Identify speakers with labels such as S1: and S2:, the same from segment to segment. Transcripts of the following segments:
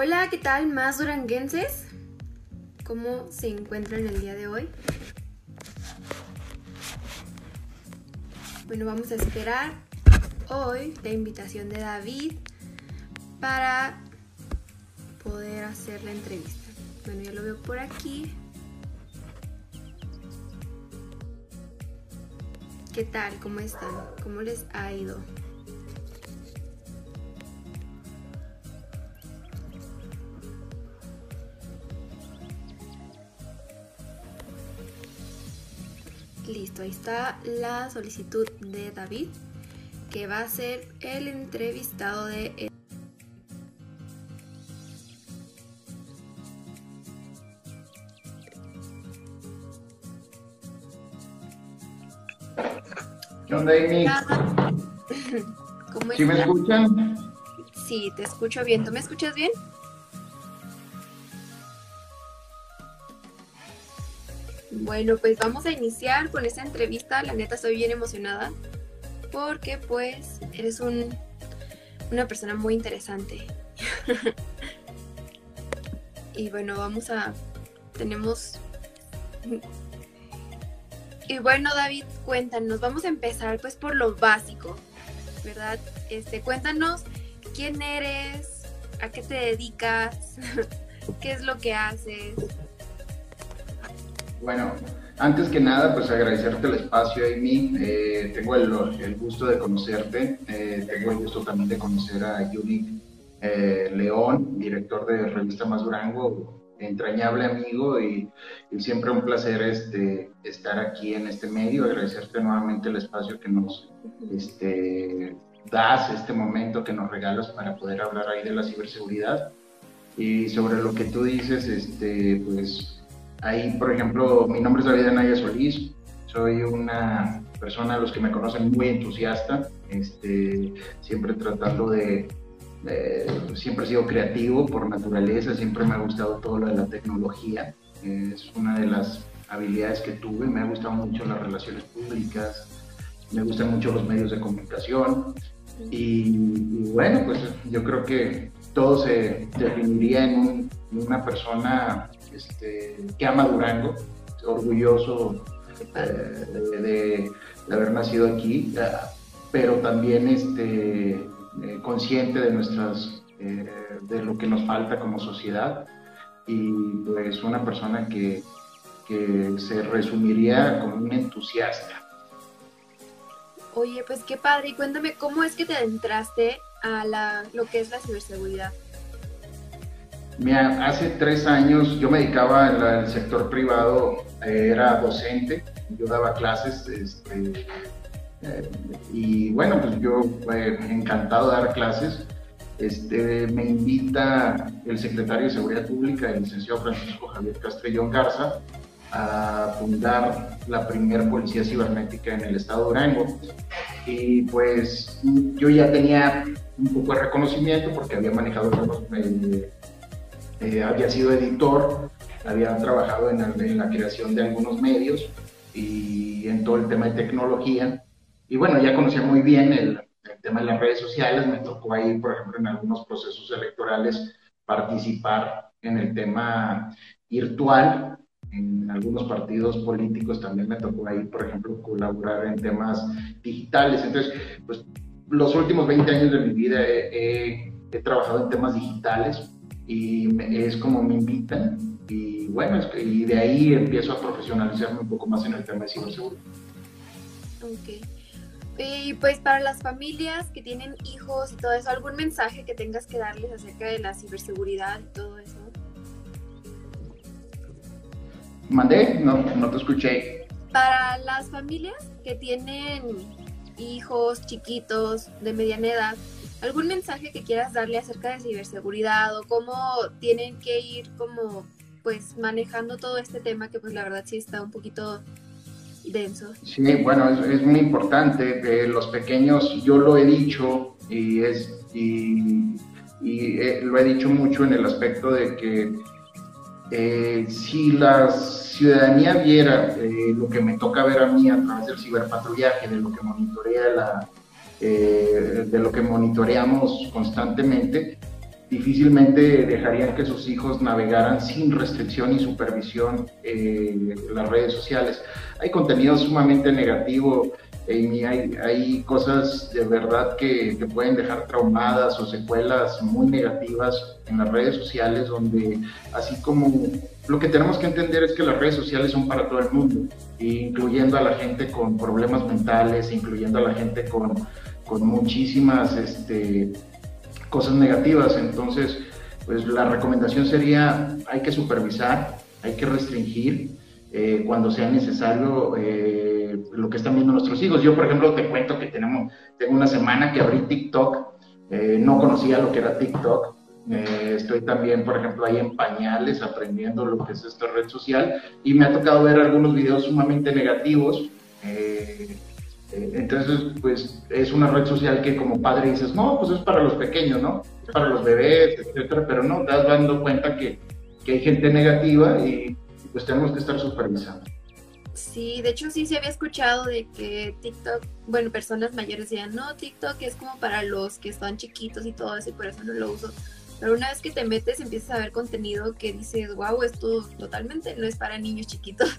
S1: Hola, ¿qué tal? Más duranguenses. ¿Cómo se encuentran el día de hoy? Bueno, vamos a esperar hoy la invitación de David para poder hacer la entrevista. Bueno, ya lo veo por aquí. ¿Qué tal? ¿Cómo están? ¿Cómo les ha ido? Listo, ahí está la solicitud de David, que va a ser el entrevistado de...
S2: ¿Qué onda, Amy?
S1: ¿Cómo
S2: ¿Sí me escuchan?
S1: Sí, te escucho bien. ¿Tú me escuchas bien? Bueno, pues vamos a iniciar con esta entrevista. La neta estoy bien emocionada porque pues eres un, una persona muy interesante. y bueno, vamos a... Tenemos... Y bueno, David, cuéntanos, vamos a empezar pues por lo básico, ¿verdad? Este, cuéntanos quién eres, a qué te dedicas, qué es lo que haces.
S2: Bueno, antes que nada, pues agradecerte el espacio, Amy. Eh, tengo el, el gusto de conocerte. Eh, tengo el gusto también de conocer a Yuri eh, León, director de Revista Más Durango, entrañable amigo y, y, siempre un placer este, estar aquí en este medio. Agradecerte nuevamente el espacio que nos este, das, este momento que nos regalas para poder hablar ahí de la ciberseguridad. Y sobre lo que tú dices, este, pues Ahí, por ejemplo, mi nombre es David Anaya Solís, soy una persona, los que me conocen, muy entusiasta, este, siempre tratando de, de, siempre he sido creativo por naturaleza, siempre me ha gustado todo lo de la tecnología, es una de las habilidades que tuve, me ha gustado mucho las relaciones públicas, me gustan mucho los medios de comunicación. Y, y bueno, pues yo creo que todo se definiría en, un, una persona este, que ama Durango, orgulloso eh, de, haber nacido aquí, eh, pero también este, eh, consciente de nuestras, de lo que nos falta como sociedad y pues una persona que, que se resumiría como un entusiasta.
S1: Oye, pues qué padre, y cuéntame cómo es que te adentraste a la, lo que es la ciberseguridad.
S2: Hace tres años yo me dedicaba al sector privado, eh, era docente, yo daba clases este, eh, y bueno, pues yo eh, encantado de dar clases. Este, me invita el secretario de Seguridad Pública, el licenciado Francisco Javier Castrellón Garza, a fundar la primer policía cibernética en el estado de Durango. Y pues yo ya tenía un poco de reconocimiento porque había manejado algunos eh, había sido editor, había trabajado en, en, la creación de algunos medios y en todo el tema de tecnología. Y bueno, ya conocía muy bien el, el, tema de las redes sociales, me tocó ahí, por ejemplo, en algunos procesos electorales participar en el tema virtual, en algunos partidos políticos también me tocó ahí, por ejemplo, colaborar en temas digitales. Entonces, pues los últimos 20 años de mi vida he, he, he trabajado en temas digitales, y es como me invitan y bueno, es que, y de ahí empiezo a profesionalizarme un poco más en el tema de ciberseguridad.
S1: Ok. Y pues para las familias que tienen hijos y todo eso, ¿algún mensaje que tengas que darles acerca de la ciberseguridad y todo eso?
S2: ¿Mandé? No, no te escuché.
S1: Para las familias que tienen hijos chiquitos de mediana edad, ¿Algún mensaje que quieras darle acerca de ciberseguridad o cómo tienen que ir como pues manejando todo este tema que pues la verdad sí está un poquito denso?
S2: Sí, bueno, es, muy importante. Eh, los pequeños, yo lo he dicho y, es, y, eh, lo he dicho mucho en el aspecto de que eh, si la ciudadanía viera lo que me toca ver a mí a través del ciberpatrullaje, de lo que monitorea la, eh, de lo que monitoreamos constantemente, difícilmente dejarían que sus hijos navegaran sin restricción y supervisión eh, las redes sociales. Hay contenido sumamente negativo, Amy, hay, cosas de verdad que pueden dejar traumadas o secuelas muy negativas en las redes sociales, donde así como lo que tenemos que entender es que las redes sociales son para todo el mundo, incluyendo a la gente con problemas mentales, incluyendo a la gente con, con muchísimas... Este, cosas negativas. Entonces, pues la recomendación sería, hay que supervisar, hay que restringir eh, cuando sea necesario eh, lo que están viendo nuestros hijos. Yo, por ejemplo, te cuento que tenemos, tengo una semana que abrí TikTok, eh, no conocía lo que era TikTok. Estoy también, por ejemplo, ahí en pañales aprendiendo lo que es esta red social y me ha tocado ver algunos videos sumamente negativos. Eh, entonces, pues es una red social que como padre dices, no, pues es para los pequeños, ¿no? Es para los bebés, etcétera, pero no, te das dando cuenta que, que hay gente negativa y pues tenemos que estar supervisando.
S1: Sí, de hecho sí se había escuchado de que TikTok, bueno, personas mayores decían, no, TikTok es como para los que están chiquitos y todo eso y por eso no lo uso. Pero una vez que te metes empiezas a ver contenido que dices, wow, esto totalmente no es para niños chiquitos.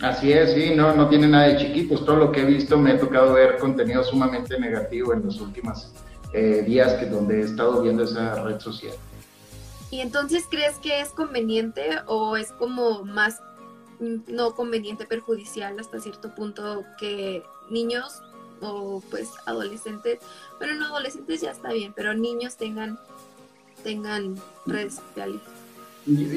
S2: Así es, sí, no, no tiene nada de chiquitos. Todo lo que he visto me ha tocado ver contenido sumamente negativo en los últimos eh, días que donde he estado viendo esa red social.
S1: ¿Y entonces crees que es conveniente o es como más mm, no conveniente, perjudicial hasta cierto punto que niños o pues adolescentes, bueno, no adolescentes ya está bien, pero niños tengan tengan redes sociales?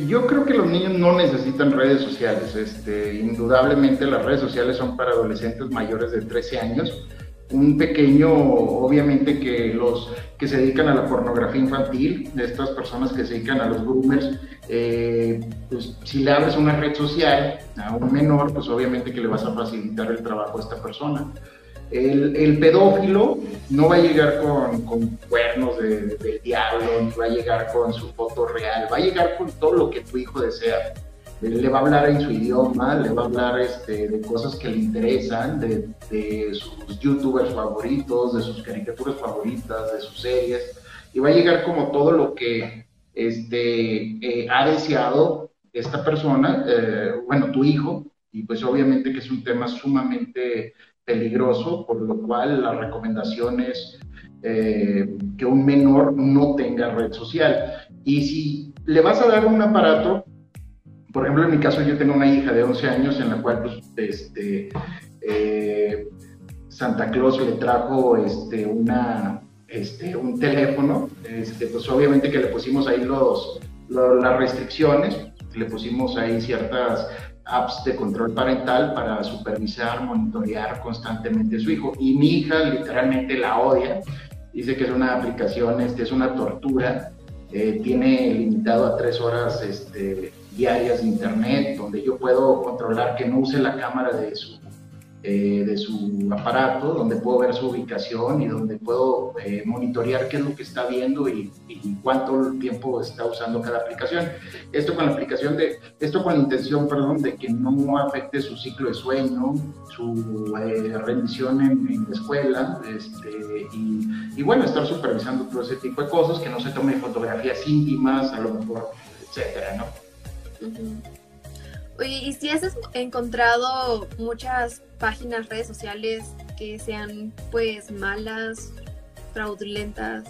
S2: Yo creo que los niños no necesitan redes sociales. Este, indudablemente las redes sociales son para adolescentes mayores de 13 años. Un pequeño, obviamente que los que se dedican a la pornografía infantil, de estas personas que se dedican a los groomers, eh, pues si le abres una red social a un menor, pues obviamente que le vas a facilitar el trabajo a esta persona. El, pedófilo no va a llegar con, cuernos del diablo, ni va a llegar con su foto real, va a llegar con todo lo que tu hijo desea. Le va a hablar en su idioma, le va a hablar este, de cosas que le interesan, de, sus youtubers favoritos, de sus caricaturas favoritas, de sus series, y va a llegar como todo lo que este, eh, ha deseado esta persona, eh, bueno, tu hijo, y pues obviamente que es un tema sumamente peligroso, por lo cual la recomendación es eh, que un menor no tenga red social. Y si le vas a dar un aparato, por ejemplo, en mi caso yo tengo una hija de 11 años en la cual pues, este, eh, Santa Claus le trajo este, una, este, un teléfono, este, pues obviamente que le pusimos ahí los, las restricciones, le pusimos ahí ciertas apps de control parental para supervisar, monitorear constantemente a su hijo. Y mi hija literalmente la odia, dice que es una aplicación, este, es una tortura, eh, tiene limitado a tres horas este, diarias de internet, donde yo puedo controlar que no use la cámara de su eh, de su aparato, donde puedo ver su ubicación y donde puedo eh, monitorear qué es lo que está viendo y, cuánto tiempo está usando cada aplicación. Esto con la aplicación de, esto con la intención, perdón, de que no afecte su ciclo de sueño, su eh, rendición en, la escuela, este, y, bueno, estar supervisando todo ese tipo de cosas, que no se tome fotografías íntimas, a lo mejor, etcétera, ¿no?
S1: Oye, ¿y si has encontrado muchas páginas, redes sociales que sean pues malas, fraudulentas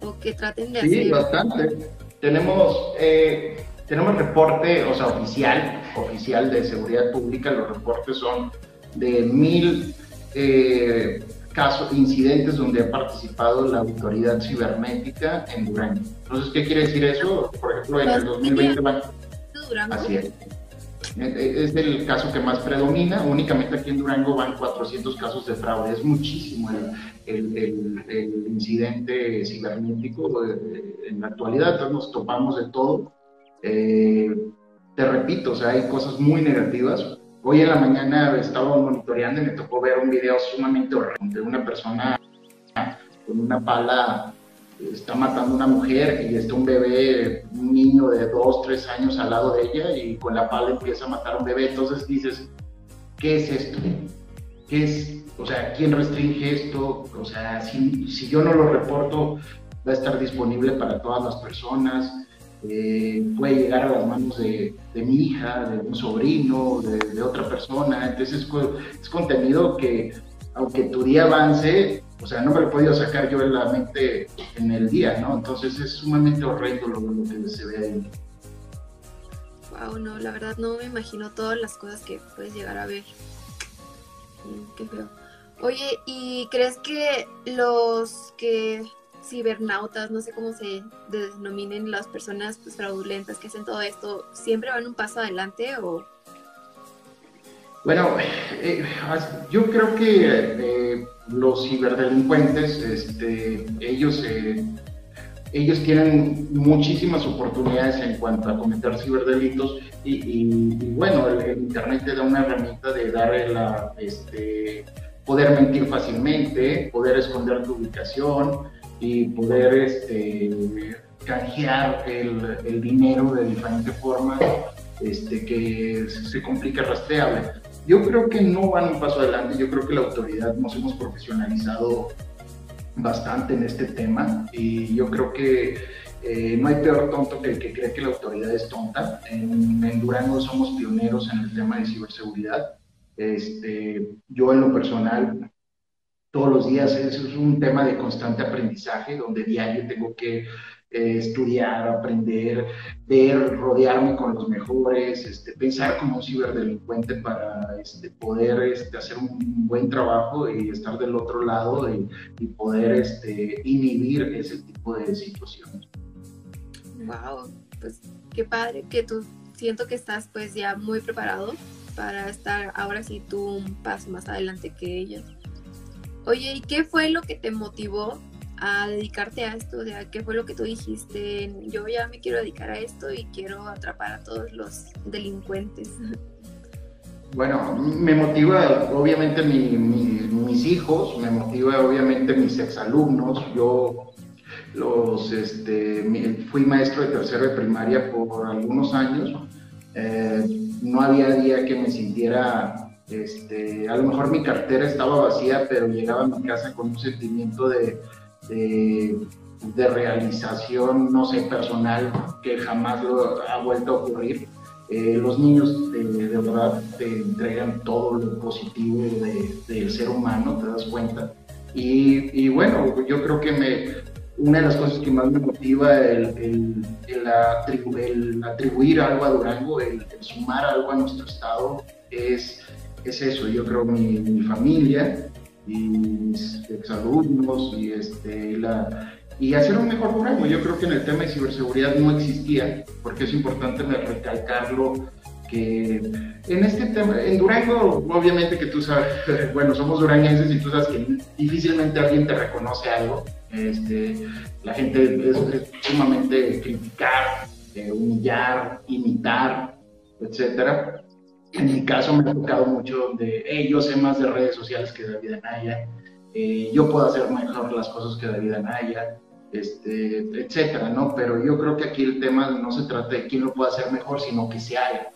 S1: o que traten de hacer...
S2: Sí, bastante. Tenemos, eh, tenemos reporte, o sea, oficial, oficial de seguridad pública, los reportes son de mil eh, casos, incidentes donde ha participado la autoridad cibernética en Durango. Entonces, ¿qué quiere decir eso? Por ejemplo, en el 2020 van... Así es. Es el caso que más predomina. Únicamente aquí en Durango van 400 casos de fraude. Es muchísimo el, el, incidente cibernético en la actualidad. nos topamos de todo. Eh, te repito, o sea, hay cosas muy negativas. Hoy en la mañana estaba monitoreando y me tocó ver un video sumamente horrible de una persona con una pala está matando una mujer y está un bebé, un niño de dos, tres años al lado de ella y con la pala empieza a matar a un bebé. Entonces dices, ¿qué es esto? ¿Qué es? O sea, ¿quién restringe esto? O sea, si, si yo no lo reporto, va a estar disponible para todas las personas, eh, puede llegar a las manos de, mi hija, de un sobrino, de, otra persona. Entonces es, contenido que, aunque tu día avance, o sea, no me lo podido sacar yo en la mente en el día, ¿no? Entonces es sumamente horrendo lo, lo que se ve ahí.
S1: Wow, no, la verdad no me imagino todas las cosas que puedes llegar a ver. Qué feo. Oye, ¿y crees que los que cibernautas, no sé cómo se denominen las personas pues, fraudulentas que hacen todo esto, siempre van un paso adelante o...
S2: Bueno, eh, yo creo que eh, los ciberdelincuentes, este, ellos, eh, ellos tienen muchísimas oportunidades en cuanto a cometer ciberdelitos y, bueno, el, Internet te da una herramienta de darle la... Este, poder mentir fácilmente, poder esconder tu ubicación, y poder este, canjear el, dinero de diferentes formas este, que se complica rastreable. Yo creo que no van un paso adelante, yo creo que la autoridad nos hemos profesionalizado bastante en este tema y yo creo que eh, no hay peor tonto que el que cree que la autoridad es tonta. En, en Durango somos pioneros en el tema de ciberseguridad. Este, yo en lo personal todos los días. Es, un tema de constante aprendizaje, donde diario tengo que eh, estudiar, aprender, ver, rodearme con los mejores, este, pensar como un ciberdelincuente para este, poder este, hacer un buen trabajo y estar del otro lado y, poder este, inhibir ese tipo de situaciones.
S1: Wow, pues qué padre que tú siento que estás pues ya muy preparado para estar ahora sí tú un paso más adelante que ellos. Oye, ¿y qué fue lo que te motivó a dedicarte a esto? ¿qué fue lo que tú dijiste? Yo ya me quiero dedicar a esto y quiero atrapar a todos los delincuentes.
S2: Bueno, me motiva obviamente mis hijos, me motiva obviamente mis exalumnos. Yo los, este, fui maestro de tercero de primaria por algunos años. Eh, no había día que me sintiera este, a lo mejor mi cartera estaba vacía, pero llegaba a mi casa con un sentimiento de, de, realización, no sé, personal, que jamás lo ha vuelto a ocurrir. Eh, los niños de, verdad te entregan todo lo positivo del ser humano, te das cuenta. Y, bueno, yo creo que me, una de las cosas que más me motiva el, el, atribuir algo a Durango, el, sumar algo a nuestro estado, es es eso, yo creo mi, mi familia y exalumnos y, este, y hacer un mejor Durango. Yo creo que en el tema de ciberseguridad no existía, porque es importante recalcarlo que en este tema, en Durango, obviamente que tú sabes, bueno, somos duranguenses y tú sabes que difícilmente alguien te reconoce algo. Este, la gente es, sumamente criticar, eh, humillar, imitar, etcétera. En mi caso me ha tocado mucho donde hey, yo sé más de redes sociales que David Anaya, eh, yo puedo hacer mejor las cosas que David Anaya, este, etcétera, ¿no? Pero yo creo que aquí el tema no se trata de quién lo puede hacer mejor, sino que se haga.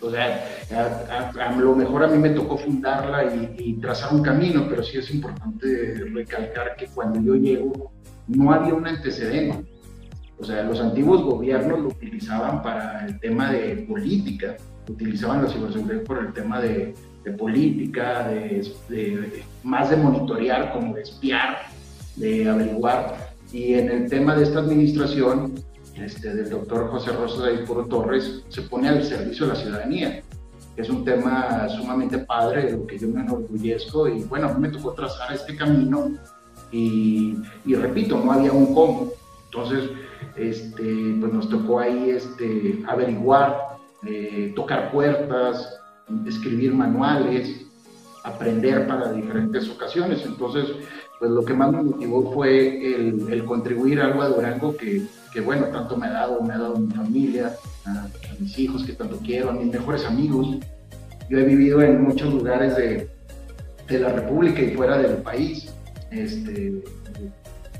S2: O sea, a, lo mejor a mí me tocó fundarla y, y, trazar un camino, pero sí es importante recalcar que cuando yo llego no había un antecedente. O sea, los antiguos gobiernos lo utilizaban para el tema de política, utilizaban la ciberseguridad por el tema de, política, de, más de monitorear, como de espiar, de averiguar. Y en el tema de esta administración, este, del doctor José Rosa de Puro Torres, se pone al servicio de la ciudadanía. Es un tema sumamente padre, de lo que yo me enorgullezco. Y bueno, a mí me tocó trazar este camino. Y, y repito, no había un cómo. Entonces, este, pues nos tocó ahí este, averiguar eh, tocar puertas, escribir manuales, aprender para diferentes ocasiones. Entonces, pues lo que más me motivó fue el, contribuir algo a Durango que, que, bueno, tanto me ha dado, me ha dado mi familia, a, mis hijos que tanto quiero, a mis mejores amigos. Yo he vivido en muchos lugares de, de la República y fuera del país. Este,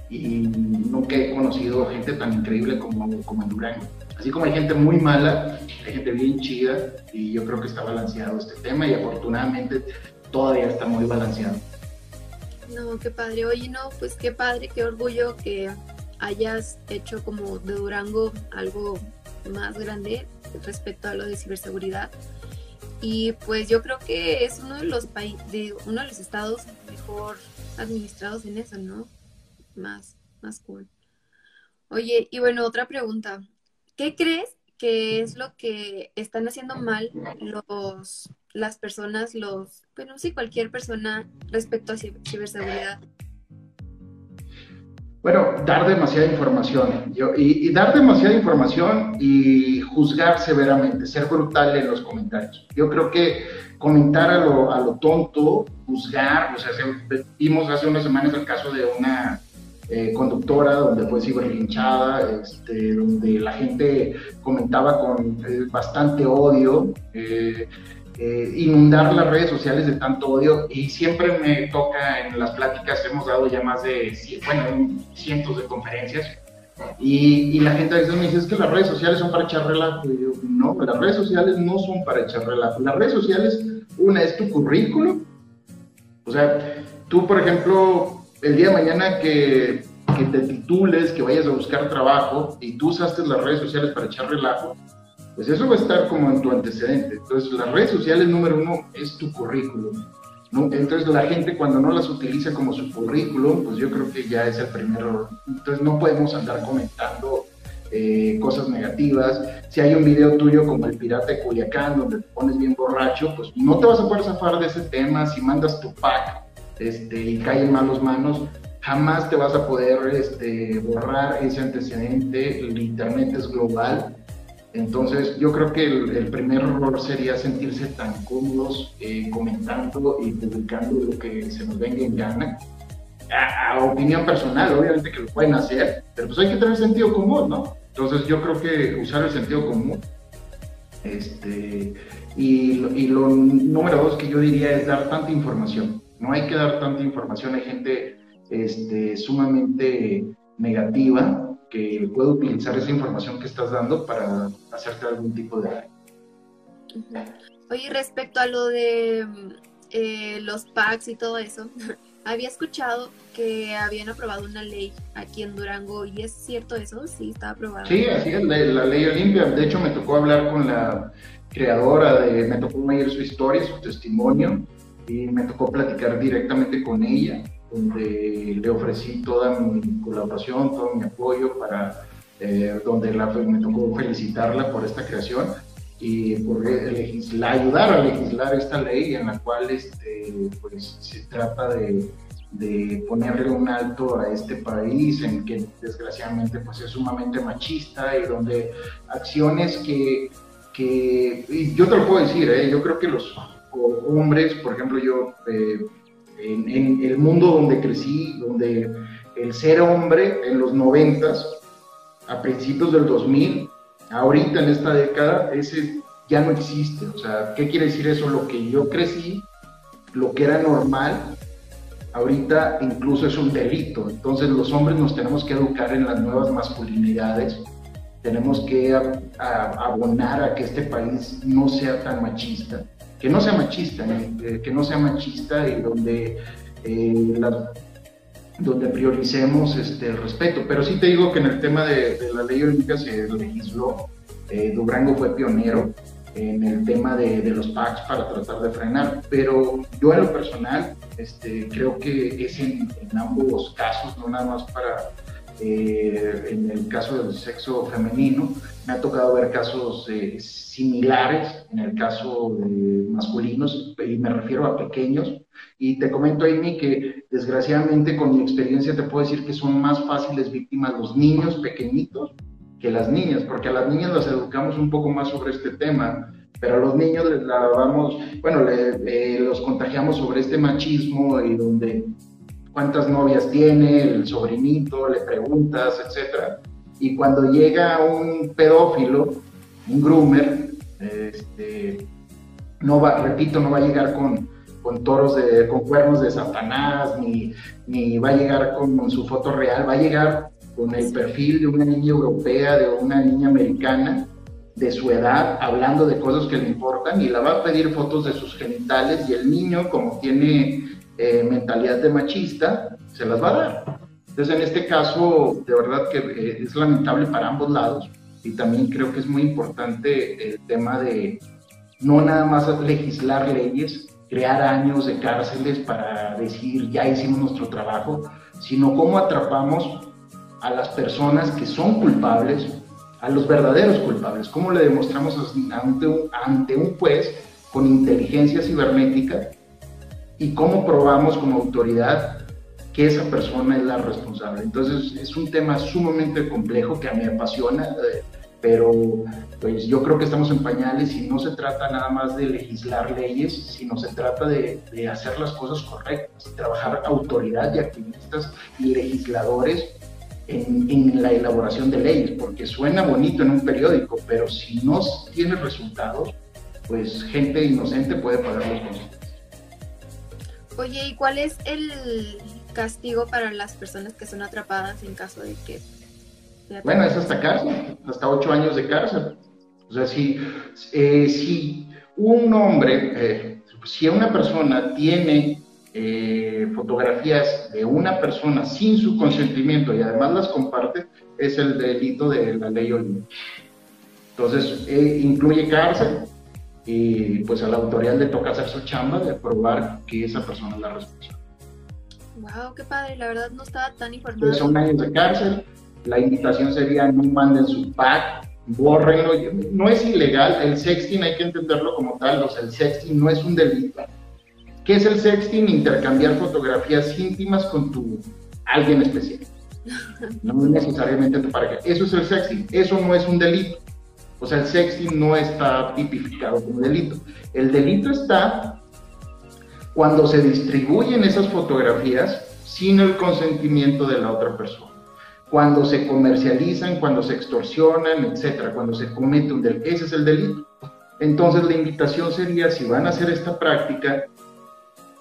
S2: y nunca he conocido gente tan increíble como, como en Durango. Así como hay gente muy mala, hay gente bien chida y yo creo que está balanceado este tema y afortunadamente todavía está muy balanceado.
S1: No, qué padre. Oye, no, pues qué padre, qué orgullo que hayas hecho como de Durango algo más grande respecto a lo de ciberseguridad. Y pues yo creo que es uno de los países, uno de los estados mejor administrados en eso, ¿no? Más, más cool. Oye, y bueno, otra pregunta. ¿Qué crees que es lo que están haciendo mal los las personas, los, bueno, sí, cualquier persona respecto a ciberseguridad?
S2: Bueno, dar demasiada información. y, dar demasiada información y juzgar severamente, ser brutal en los comentarios. Yo creo que comentar a lo, a lo tonto, juzgar, o sea, vimos hace unas semanas el caso de una eh, conductora donde fue ciberlinchada, este, donde la gente comentaba con eh, bastante odio. Eh, eh, inundar las redes sociales de tanto odio y siempre me toca en las pláticas, hemos dado ya más de, bueno, cientos de conferencias y, la gente a veces me dice, es que las redes sociales son para echar relajo. Y yo, no, las redes sociales no son para echar relajo. Las redes sociales, una es tu currículum. O sea, tú, por ejemplo, el día de mañana que, que te titules, que vayas a buscar trabajo y tú usaste las redes sociales para echar relajo, pues eso va a estar como en tu antecedente. Entonces, las redes sociales número uno es tu currículum. ¿no? Entonces, la gente cuando no las utiliza como su currículum, pues yo creo que ya es el primer error. Entonces, no podemos andar comentando eh, cosas negativas. Si hay un video tuyo como el pirata de Culiacán, donde te pones bien borracho, pues no te vas a poder zafar de ese tema. Si mandas tu pack este, y cae en malos manos, jamás te vas a poder este, borrar ese antecedente. El Internet es global entonces, yo creo que el, primer error sería sentirse tan cómodos eh, comentando y publicando lo que se nos venga en gana. A, opinión personal, obviamente que lo pueden hacer, pero pues hay que tener sentido común, ¿no? Entonces, yo creo que usar el sentido común. Este, y, y lo número dos que yo diría es dar tanta información. No hay que dar tanta información. Hay gente este, sumamente negativa que puede utilizar esa información que estás dando para hacerte algún tipo de daño.
S1: Oye, respecto a lo de eh, los packs y todo eso, había escuchado que habían aprobado una ley aquí en Durango y es cierto eso, sí, está aprobada.
S2: Sí, así es, la, ley Olimpia. De hecho, me tocó hablar con la creadora de, me tocó oír su historia, su testimonio y me tocó platicar directamente con ella donde le ofrecí toda mi colaboración, todo mi apoyo para, eh, donde la, me tocó felicitarla por esta creación y por legislar, ayudar a legislar esta ley en la cual este, pues, se trata de, de, ponerle un alto a este país en que desgraciadamente pues, es sumamente machista y donde acciones que, que y yo te lo puedo decir, ¿eh? yo creo que los hombres, por ejemplo, yo eh, en, el mundo donde crecí, donde el ser hombre en los noventas, a principios del 2000, ahorita en esta década, ese ya no existe. O sea, ¿qué quiere decir eso? Lo que yo crecí, lo que era normal, ahorita incluso es un delito. Entonces los hombres nos tenemos que educar en las nuevas masculinidades, tenemos que abonar a que este país no sea tan machista que no sea machista, eh, que no sea machista y donde, eh, donde prioricemos este, el respeto. Pero sí te digo que en el tema de, la ley olímpica se legisló, eh, Durango fue pionero en el tema de, los packs para tratar de frenar, pero yo en lo personal este, creo que es en, en ambos casos, no nada más para eh, en el caso del sexo femenino, me ha tocado ver casos eh, similares en el caso de masculinos, y me refiero a pequeños. Y te comento, Amy, que desgraciadamente con mi experiencia te puedo decir que son más fáciles víctimas los niños pequeñitos que las niñas, porque a las niñas las educamos un poco más sobre este tema, pero a los niños les lavamos, bueno, eh, los contagiamos sobre este machismo y donde cuántas novias tiene, el sobrinito, le preguntas, etc. Y cuando llega un pedófilo, un groomer, este, no va, repito, no va a llegar con, con toros de, con cuernos de Satanás, ni, ni va a llegar con, su foto real, va a llegar con el perfil de una niña europea, de una niña americana, de su edad, hablando de cosas que le importan, y la va a pedir fotos de sus genitales, y el niño, como tiene eh, mentalidad de machista, se las va a dar. Entonces, en este caso, de verdad que eh, es lamentable para ambos lados y también creo que es muy importante el tema de no nada más legislar leyes, crear años de cárceles para decir ya hicimos nuestro trabajo, sino cómo atrapamos a las personas que son culpables, a los verdaderos culpables, cómo le demostramos ante un, ante un juez con inteligencia cibernética y cómo probamos como autoridad que esa persona es la responsable. Entonces es un tema sumamente complejo que a mí me apasiona, eh, pero pues yo creo que estamos en pañales y no se trata nada más de legislar leyes, sino se trata de, hacer las cosas correctas, trabajar autoridad y activistas y legisladores en, en, la elaboración de leyes, porque suena bonito en un periódico, pero si no tiene resultados, pues gente inocente puede pagar los consecuencias.
S1: Oye, ¿y cuál es el castigo para las personas que son atrapadas en caso de que...
S2: Bueno, es hasta cárcel, hasta ocho años de cárcel. O sea, si, eh, si un hombre, eh, si una persona tiene eh, fotografías de una persona sin su consentimiento y además las comparte, es el delito de la ley Olimpia. Entonces, incluye cárcel, y pues a la autoridad le toca hacer su chamba de probar que esa persona es la responsable.
S1: Wow, qué padre, la verdad no estaba tan informado.
S2: son años de cárcel, la invitación sería no manden su pack, bórrenlo, no es ilegal, el sexting hay que entenderlo como tal, o sea, el sexting no es un delito. ¿Qué es el sexting? Intercambiar fotografías íntimas con tu alguien especial. No necesariamente tu pareja. Eso es el sexting, eso no es un delito. O sea, el sexting no está tipificado como delito. El delito está cuando se distribuyen esas fotografías sin el consentimiento de la otra persona. Cuando se comercializan, cuando se extorsionan, etcétera, cuando se comete un delito. Ese es el delito. Entonces la invitación sería, si van a hacer esta práctica,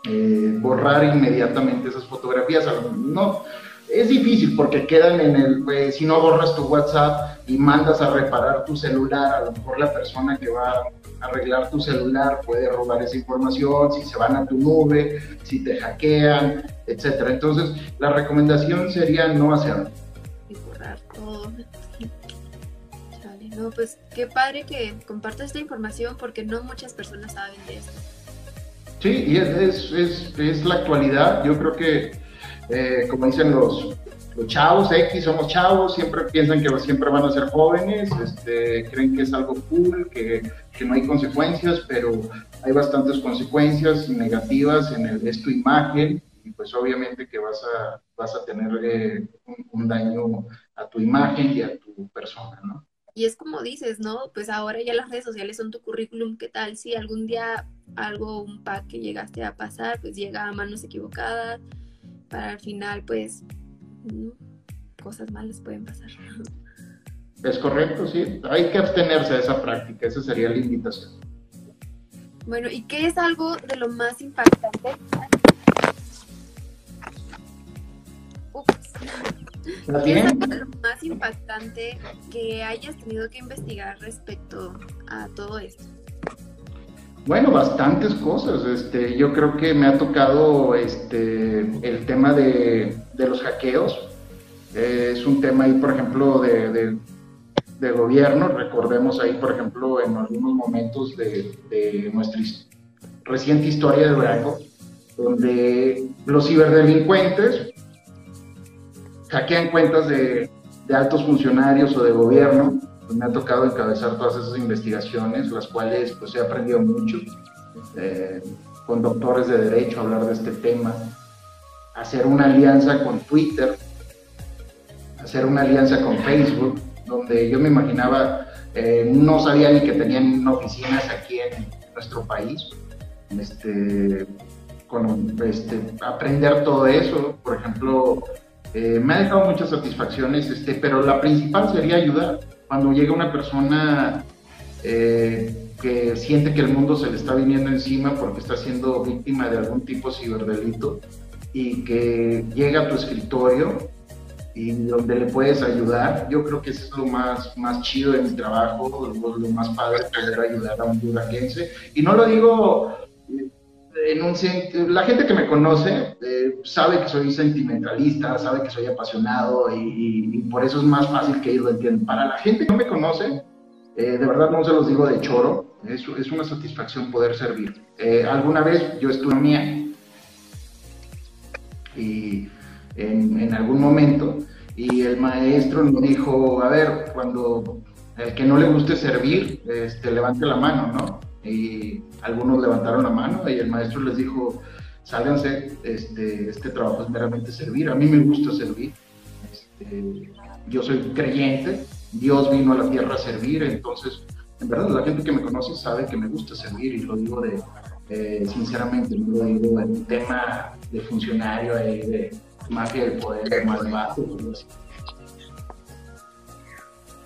S2: eh, borrar inmediatamente esas fotografías. No, es difícil porque quedan en el, pues, si no borras tu WhatsApp y mandas a reparar tu celular, a lo mejor la persona que va a arreglar tu celular puede robar esa información, si se van a tu nube, si te hackean, etcétera. Entonces, la recomendación sería no hacerlo.
S1: Y borrar todo. no, pues qué padre que compartas esta información porque no muchas personas saben de esto.
S2: Sí, y es, es, es la actualidad. Yo creo que eh, como dicen los, los chavos X, somos chavos, siempre piensan que siempre van a ser jóvenes, este, creen que es algo cool, que, que, no hay consecuencias, pero hay bastantes consecuencias negativas en el, es tu imagen y pues obviamente que vas a, vas a tener eh, un, daño a tu imagen y a tu persona, ¿no?
S1: Y es como dices, ¿no? Pues ahora ya las redes sociales son tu currículum, ¿qué tal si algún día algo, un pack que llegaste a pasar, pues llega a manos equivocadas? Para al final, pues, cosas malas pueden pasar.
S2: Es correcto, sí. Hay que abstenerse de esa práctica, esa sería la invitación.
S1: Bueno, ¿y qué es algo de lo más impactante? Ups. ¿Qué es algo de lo más impactante que hayas tenido que investigar respecto a todo esto?
S2: Bueno, bastantes cosas. Este, yo creo que me ha tocado este, el tema de, los hackeos. es un tema ahí, por ejemplo, de, gobierno. Recordemos ahí, por ejemplo, en algunos momentos de, nuestra reciente historia de Durango, donde los ciberdelincuentes hackean cuentas de altos funcionarios o de gobierno me ha tocado encabezar todas esas investigaciones, las cuales pues he aprendido mucho eh, con doctores de derecho hablar de este tema, hacer una alianza con Twitter, hacer una alianza con Facebook, donde yo me imaginaba, eh, no sabía ni que tenían oficinas aquí en nuestro país. Este, con, este, aprender todo eso, por ejemplo, eh, me ha dejado muchas satisfacciones, este, pero la principal sería ayudar cuando llega una persona eh, que siente que el mundo se le está viniendo encima porque está siendo víctima de algún tipo de ciberdelito y que llega a tu escritorio y donde le puedes ayudar, yo creo que eso es lo más, más chido de mi trabajo, lo, más padre poder ayudar a un duraquense. Y no lo digo en un, la gente que me conoce eh, sabe que soy sentimentalista, sabe que soy apasionado y, por eso es más fácil que ellos lo entiendan. Para la gente que no me conoce, eh, de verdad no se los digo de choro, es, es una satisfacción poder servir. Eh, alguna vez yo estuve mía y en, algún momento y el maestro nos dijo, a ver, cuando el que no le guste servir, este, levante la mano, ¿no? Y algunos levantaron la mano y el maestro les dijo, sálganse, este, este trabajo es meramente servir, a mí me gusta servir, este, yo soy creyente, Dios vino a la tierra a servir, entonces, en verdad, la gente que me conoce sabe que me gusta servir y lo digo de, eh, sinceramente, no lo digo en tema de funcionario, de mafia del poder, más bajo,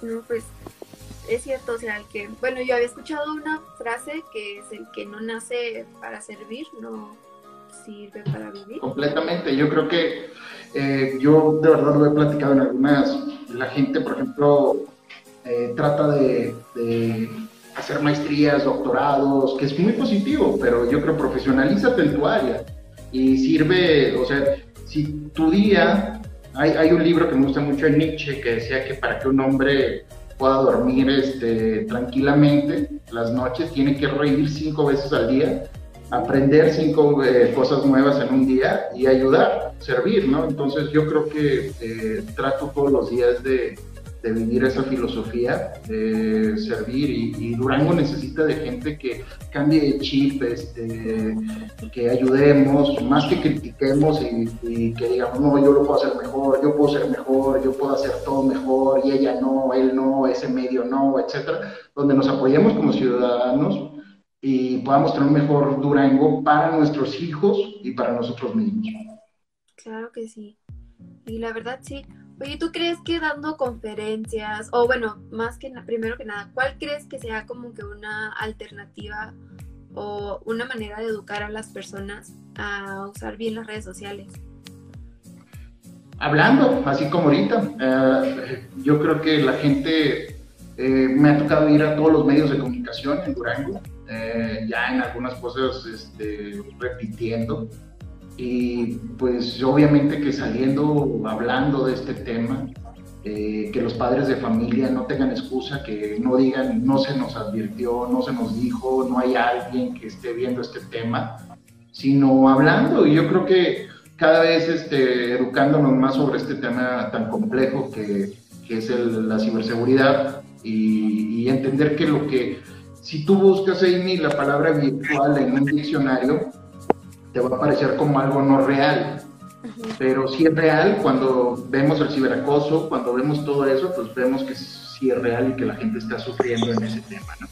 S1: No, pues es cierto, o sea, el que, bueno, yo había escuchado una frase que es el que no nace para servir, no sirve para vivir.
S2: Completamente, yo creo que eh, yo de verdad lo he platicado en algunas, la gente, por ejemplo, eh, trata de, hacer maestrías, doctorados, que es muy positivo, pero yo creo profesionalízate en tu área y sirve, o sea, si tu día, hay, un libro que me gusta mucho de Nietzsche que decía que para que un hombre pueda dormir este, tranquilamente las noches, tiene que reír cinco veces al día, aprender cinco eh, cosas nuevas en un día y ayudar, servir, ¿no? Entonces yo creo que eh, trato todos los días de, de vivir esa filosofía, de servir y, Durango necesita de gente que cambie de chip, este, que ayudemos, más que critiquemos y, que digamos, no, yo lo puedo hacer mejor, yo puedo ser mejor, yo puedo hacer todo mejor y ella no, él no, ese medio no, etcétera, donde nos apoyemos como ciudadanos y podamos tener un mejor Durango para nuestros hijos y para nosotros mismos.
S1: Claro que sí. Y la verdad sí, Oye, ¿tú crees que dando conferencias, o bueno, más que primero que nada, ¿cuál crees que sea como que una alternativa o una manera de educar a las personas a usar bien las redes sociales?
S2: Hablando, así como ahorita, eh, yo creo que la gente, eh, me ha tocado ir a todos los medios de comunicación en Durango, eh, ya en algunas cosas este, repitiendo, y pues obviamente que saliendo, hablando de este tema, eh, que los padres de familia no tengan excusa, que no digan no se nos advirtió, no se nos dijo, no hay alguien que esté viendo este tema, sino hablando. Y yo creo que cada vez este, educándonos más sobre este tema tan complejo que, que es el, la ciberseguridad y, y, entender que lo que, si tú buscas, Amy, la palabra virtual en un diccionario, te va a parecer como algo no real. Pero sí es real cuando vemos el ciberacoso, cuando vemos todo eso, pues vemos que sí es real y que la gente está sufriendo en ese tema, ¿no?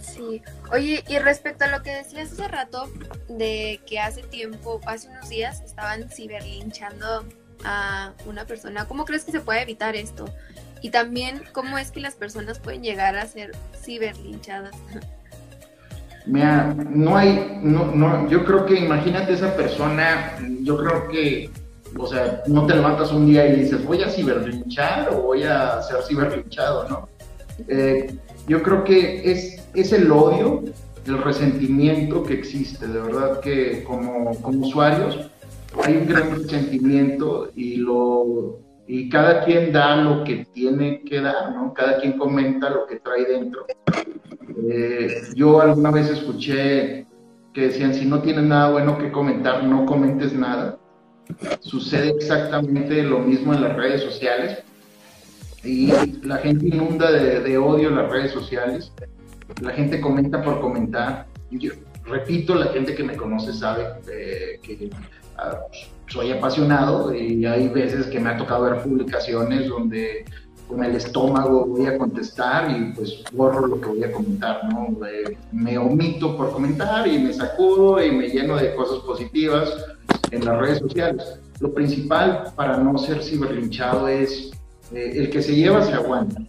S1: Sí. Oye, y respecto a lo que decías hace rato, de que hace tiempo, hace unos días, estaban ciberlinchando a una persona, ¿cómo crees que se puede evitar esto? Y también, ¿cómo es que las personas pueden llegar a ser ciberlinchadas?
S2: Mira, no hay, no, no, yo creo que imagínate esa persona, yo creo que, o sea, no te levantas un día y dices, voy a ciberlinchar o voy a ser ciberlinchado, ¿no? Eh, yo creo que es, es el odio, el resentimiento que existe, de verdad que como, como usuarios hay un gran resentimiento y lo y cada quien da lo que tiene que dar, ¿no? Cada quien comenta lo que trae dentro. Eh, yo alguna vez escuché que decían, si no tienes nada bueno que comentar, no comentes nada. Sucede exactamente lo mismo en las redes sociales. Y la gente inunda de, odio en las redes sociales. La gente comenta por comentar. Yo, repito, la gente que me conoce sabe eh, que ah, soy apasionado y hay veces que me ha tocado ver publicaciones donde con el estómago voy a contestar y pues borro lo que voy a comentar, ¿no? me omito por comentar y me sacudo y me lleno de cosas positivas en las redes sociales. Lo principal para no ser ciberlinchado es eh, el que se lleva se aguanta.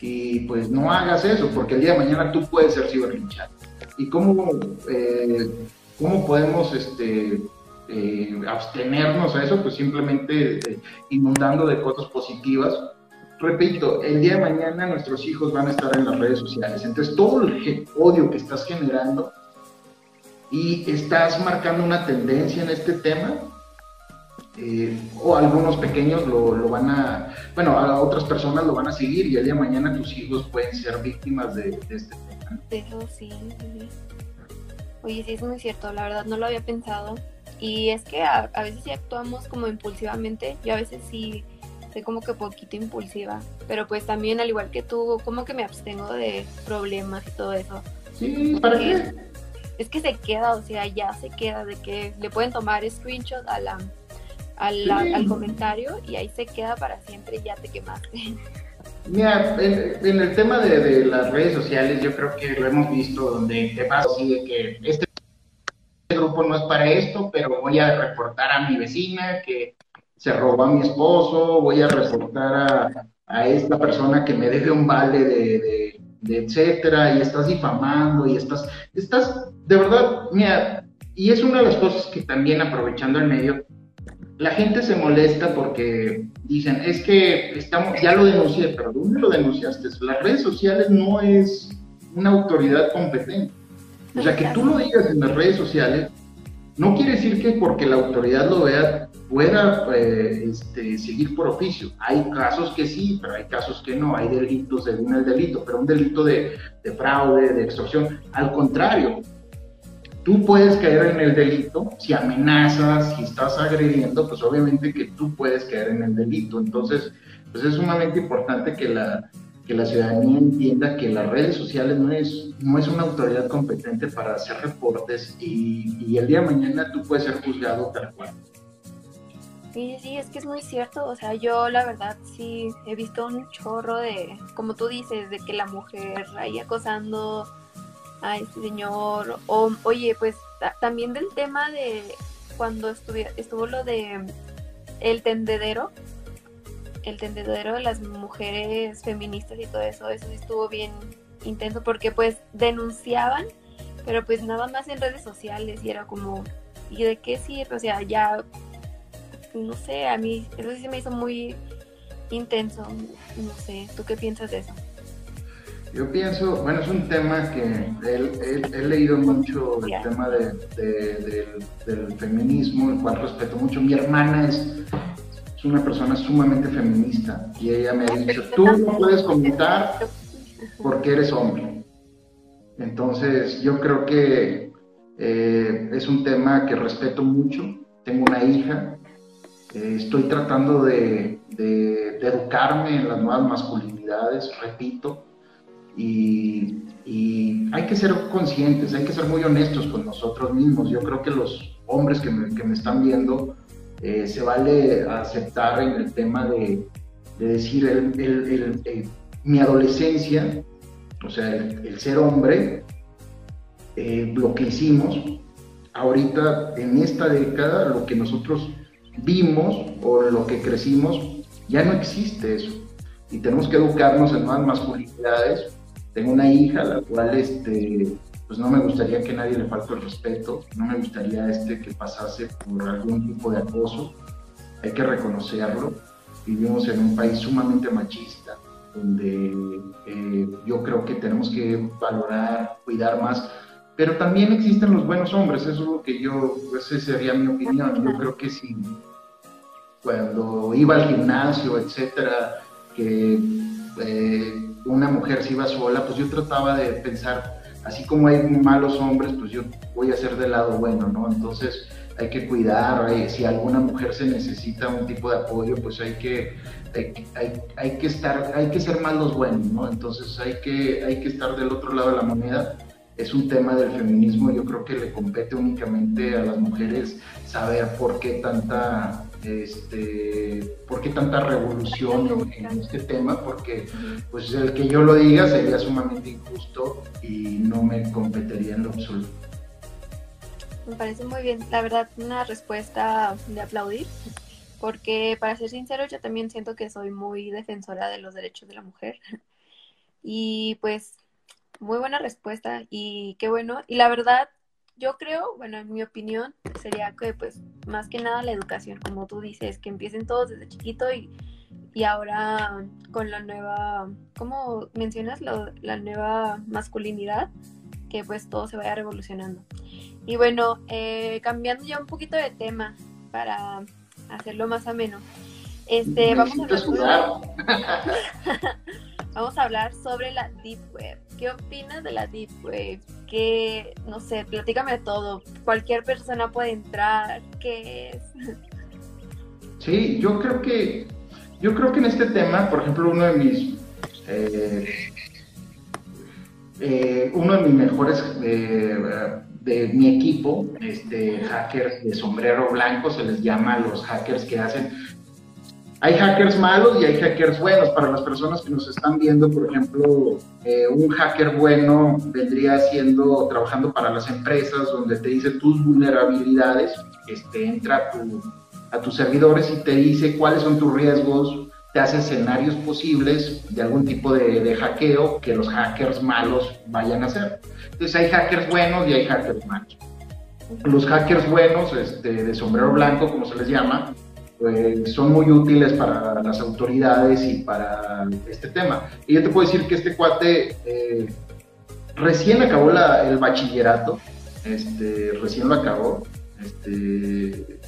S2: Y pues no hagas eso, porque el día de mañana tú puedes ser ciberlinchado. ¿Y cómo, eh, cómo podemos este, eh, abstenernos a eso? Pues simplemente inundando de cosas positivas repito, el día de mañana nuestros hijos van a estar en las redes sociales. Entonces, todo el odio que estás generando y estás marcando una tendencia en este tema, eh, o algunos pequeños lo, lo, van a, bueno, a otras personas lo van a seguir y el día de mañana tus hijos pueden ser víctimas de, este tema.
S1: Eso sí, Oye, sí es muy cierto, la verdad no lo había pensado. Y es que a, a veces sí actuamos como impulsivamente, yo a veces sí soy como que poquito impulsiva, pero pues también al igual que tú, como que me abstengo de problemas y todo eso.
S2: Sí, ¿para qué?
S1: Es que se queda, o sea, ya se queda de que le pueden tomar screenshot a la, al comentario y ahí se queda para siempre y ya te quemaste.
S2: Mira, en, el tema de, las redes sociales, yo creo que lo hemos visto donde te pasa así de que este grupo no es para esto, pero voy a reportar a mi vecina que se robó a mi esposo, voy a reportar a, esta persona que me deje un vale de, de, etcétera, y estás difamando, y estás, estás, de verdad, mira, y es una de las cosas que también aprovechando el medio, la gente se molesta porque dicen, es que estamos, ya lo denuncié, pero ¿dónde lo denunciaste? Las redes sociales no es una autoridad competente. O sea, que tú lo digas en las redes sociales, no quiere decir que porque la autoridad lo vea pueda eh, este, seguir por oficio. Hay casos que sí, pero hay casos que no. Hay delitos según el delito, pero un delito de, de fraude, de extorsión. Al contrario, tú puedes caer en el delito si amenazas, si estás agrediendo, pues obviamente que tú puedes caer en el delito. Entonces, pues es sumamente importante que la, que la ciudadanía entienda que las redes sociales no es, no es una autoridad competente para hacer reportes y, y el día de mañana tú puedes ser juzgado tal cual.
S1: Sí, sí, es que es muy cierto. O sea, yo la verdad sí he visto un chorro de, como tú dices, de que la mujer ahí acosando a este señor. O, oye, pues también del tema de cuando estuvo lo de el tendedero, el tendedero de las mujeres feministas y todo eso, eso estuvo bien intenso porque pues denunciaban, pero pues nada más en redes sociales y era como, ¿y de qué sirve? O sea, ya no sé, a mí eso sí me hizo muy intenso, no sé, ¿tú qué piensas de eso?
S2: Yo pienso, bueno, es un tema que he, leído mucho el tema del, feminismo, el cual respeto mucho. Mi hermana es, es una persona sumamente feminista y ella me ha dicho, tú no puedes comentar porque eres hombre. Entonces, yo creo que eh, es un tema que respeto mucho. Tengo una hija eh, estoy tratando de, educarme en las nuevas masculinidades, repito, y, hay que ser conscientes, hay que ser muy honestos con nosotros mismos. Yo creo que los hombres que me, están viendo eh, se vale aceptar en el tema de, decir mi adolescencia, o sea, el, ser hombre, eh, lo que hicimos, ahorita en esta década, lo que nosotros vimos o lo que crecimos, ya no existe eso. Y tenemos que educarnos en nuevas masculinidades. Tengo una hija, la cual este, pues no me gustaría que nadie le falte el respeto, no me gustaría este, que pasase por algún tipo de acoso. Hay que reconocerlo. Vivimos en un país sumamente machista, donde eh, yo creo que tenemos que valorar, cuidar más pero también existen los buenos hombres, eso es lo que yo, esa sería mi opinión. Yo creo que si cuando iba al gimnasio, etcétera, que eh, una mujer se iba sola, pues yo trataba de pensar, así como hay malos hombres, pues yo voy a ser del lado bueno, ¿no? Entonces hay que cuidar, si alguna mujer se necesita un tipo de apoyo, pues hay que, hay, hay, que estar, hay que ser más los buenos, ¿no? Entonces hay que, hay que estar del otro lado de la moneda es un tema del feminismo, yo creo que le compete únicamente a las mujeres saber por qué tanta este, por qué tanta revolución en, este tema, porque pues el que yo lo diga sería sumamente injusto y no me competiría en lo absoluto.
S1: Me parece muy bien, la verdad, una respuesta de aplaudir, porque para ser sincero, yo también siento que soy muy defensora de los derechos de la mujer. Y pues muy buena respuesta y qué bueno. Y la verdad, yo creo, bueno, en mi opinión, sería que pues más que nada la educación, como tú dices, que empiecen todos desde chiquito y, y ahora con la nueva, ¿cómo mencionas? la nueva masculinidad, que pues todo se vaya revolucionando. Y bueno, eh, cambiando ya un poquito de tema para hacerlo más ameno. Este, vamos a, hablar vamos a hablar sobre la Deep Web. ¿Qué opinas de la Deep Web? Que, no sé, platícame todo. Cualquier persona puede entrar. ¿Qué es?
S2: Sí, yo creo que, yo creo que en este tema, por ejemplo, uno de mis eh, eh, uno de mis mejores eh, de mi equipo, este, hackers de sombrero blanco, se les llama los hackers que hacen. Hay hackers malos y hay hackers buenos. Para las personas que nos están viendo, por ejemplo, eh, un hacker bueno vendría siendo trabajando para las empresas donde te dice tus vulnerabilidades, este, entra a, tu, a tus servidores y te dice cuáles son tus riesgos, te hace escenarios posibles de algún tipo de, hackeo que los hackers malos vayan a hacer. Entonces hay hackers buenos y hay hackers malos. Los hackers buenos, este, de sombrero blanco, como se les llama, pues son muy útiles para las autoridades y para este tema. Y yo te puedo decir que este cuate eh, recién acabó el bachillerato, este, recién lo acabó, este,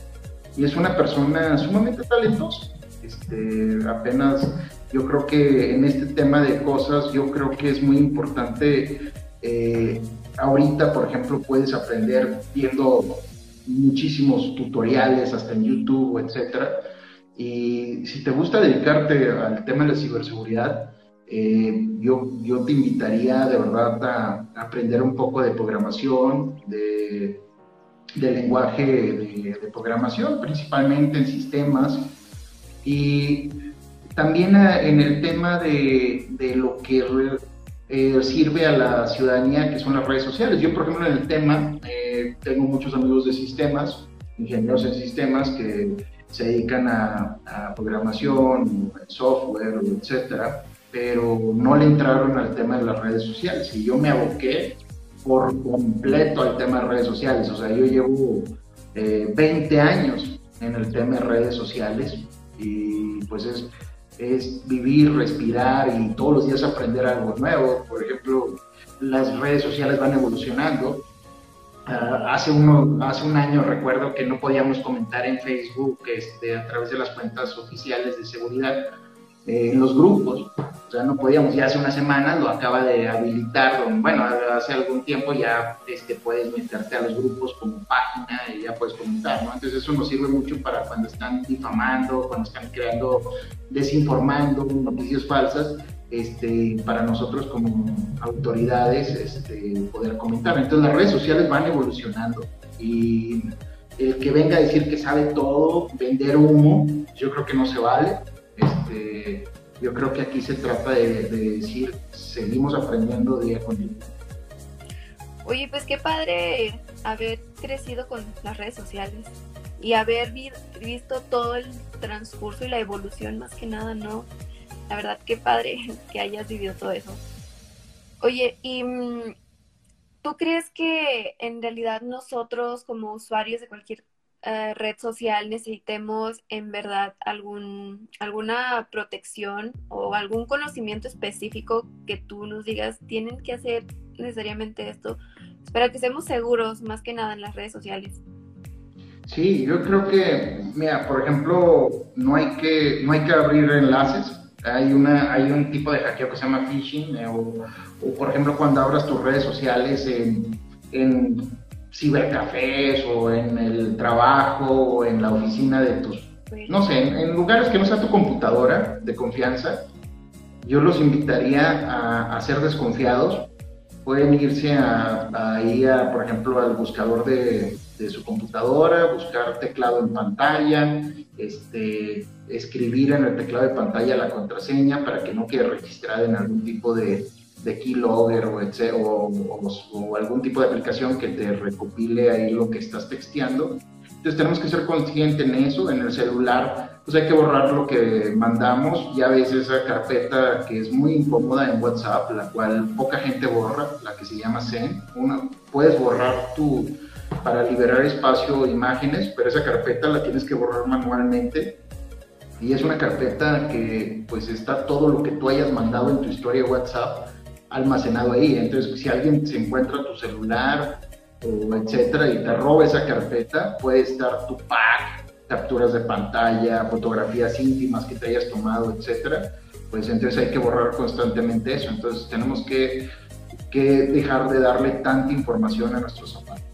S2: y es una persona sumamente talentosa. Este, apenas yo creo que en este tema de cosas, yo creo que es muy importante. Eh, ahorita, por ejemplo, puedes aprender viendo muchísimos tutoriales, hasta en YouTube, etcétera. Y si te gusta dedicarte al tema de la ciberseguridad, eh, yo, yo te invitaría de verdad a, aprender un poco de programación, de, de lenguaje de, de programación, principalmente en sistemas, y también eh, en el tema de, de lo que eh, sirve a la ciudadanía, que son las redes sociales. Yo, por ejemplo, en el tema, eh, tengo muchos amigos de sistemas, ingenieros en sistemas, que se dedican a, a programación, software, etcétera, pero no le entraron al tema de las redes sociales. Y yo me aboqué por completo al tema de redes sociales. O sea, yo llevo 20 años en el tema de redes sociales y pues es, es vivir, respirar y todos los días aprender algo nuevo. Por ejemplo, las redes sociales van evolucionando. Uh, hace, uno, hace un año recuerdo que no podíamos comentar en Facebook este, a través de las cuentas oficiales de seguridad eh, en los grupos. O sea, no podíamos, ya hace una semana lo acaba de habilitar, bueno, hace algún tiempo ya este, puedes meterte a los grupos como página y ya puedes comentar, ¿no? Entonces eso nos sirve mucho para cuando están difamando, cuando están creando, desinformando noticias falsas, este, para nosotros como autoridades este, poder comentar. Entonces las redes sociales van evolucionando y el que venga a decir que sabe todo, vender humo, yo creo que no se vale este, yo creo que aquí se trata de, decir, seguimos aprendiendo día con día.
S1: Oye, pues qué padre haber crecido con las redes sociales y haber visto todo el transcurso y la evolución más que nada, ¿no? La verdad, qué padre que hayas vivido todo eso. Oye, ¿y mm, tú crees que en realidad nosotros como usuarios de cualquier eh, red social necesitemos en verdad algún, alguna protección o algún conocimiento específico que tú nos digas, tienen que hacer necesariamente esto, para que estemos seguros más que nada en las redes sociales.
S2: Sí, yo creo que, mira, por ejemplo, no hay que, no hay que abrir enlaces. Hay, una, hay un tipo de hackeo que se llama phishing, eh, o, o, por ejemplo cuando abras tus redes sociales en, en cibercafés o en el trabajo o en la oficina de tus, no sé, en, lugares que no sea tu computadora de confianza, yo los invitaría a, ser desconfiados. Pueden irse a, ahí, a, por ejemplo, al buscador de, de, su computadora, buscar teclado en pantalla, este, escribir en el teclado de pantalla la contraseña para que no quede registrada en algún tipo de, de Keylogger o, o, algún tipo de aplicación que te recopile ahí lo que estás texteando. Entonces tenemos que ser conscientes en eso, en el celular, pues hay que borrar lo que mandamos. Ya ves esa carpeta que es muy incómoda en WhatsApp, la cual poca gente borra, la que se llama Zen. Una, puedes borrar tu, para liberar espacio imágenes, pero esa carpeta la tienes que borrar manualmente y es una carpeta que pues está todo lo que tú hayas mandado en tu historia WhatsApp almacenado ahí. Entonces, si alguien se encuentra tu celular o etcétera y te roba esa carpeta, puede estar tu pack, capturas de pantalla, fotografías íntimas que te hayas tomado, etcétera. Pues entonces hay que borrar constantemente eso. Entonces tenemos que, que dejar de darle tanta información a nuestros zapatos.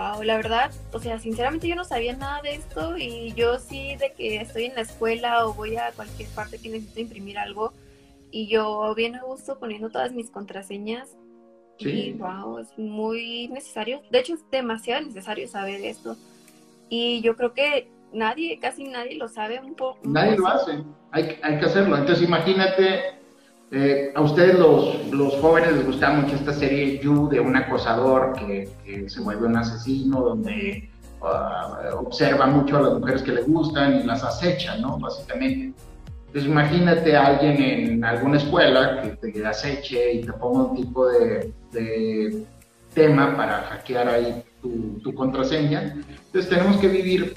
S1: Wow, la verdad, o sea, sinceramente yo no sabía nada de esto y yo sí de que estoy en la escuela o voy a cualquier parte que necesito imprimir algo y yo bien a gusto poniendo todas mis contraseñas y wow, es muy necesario. De hecho, es demasiado necesario saber esto. Y yo creo que nadie, casi nadie lo sabe un poco.
S2: Nadie lo hace, hay, hay que hacerlo. Entonces, imagínate, eh, a ustedes los, los, jóvenes les gusta mucho esta serie You de un acosador que, se vuelve un asesino, donde uh, observa mucho a las mujeres que le gustan y las acecha, ¿no? Básicamente. Entonces imagínate a alguien en alguna escuela que te aceche y te ponga un tipo de, de tema para hackear ahí tu, tu, contraseña. Entonces tenemos que vivir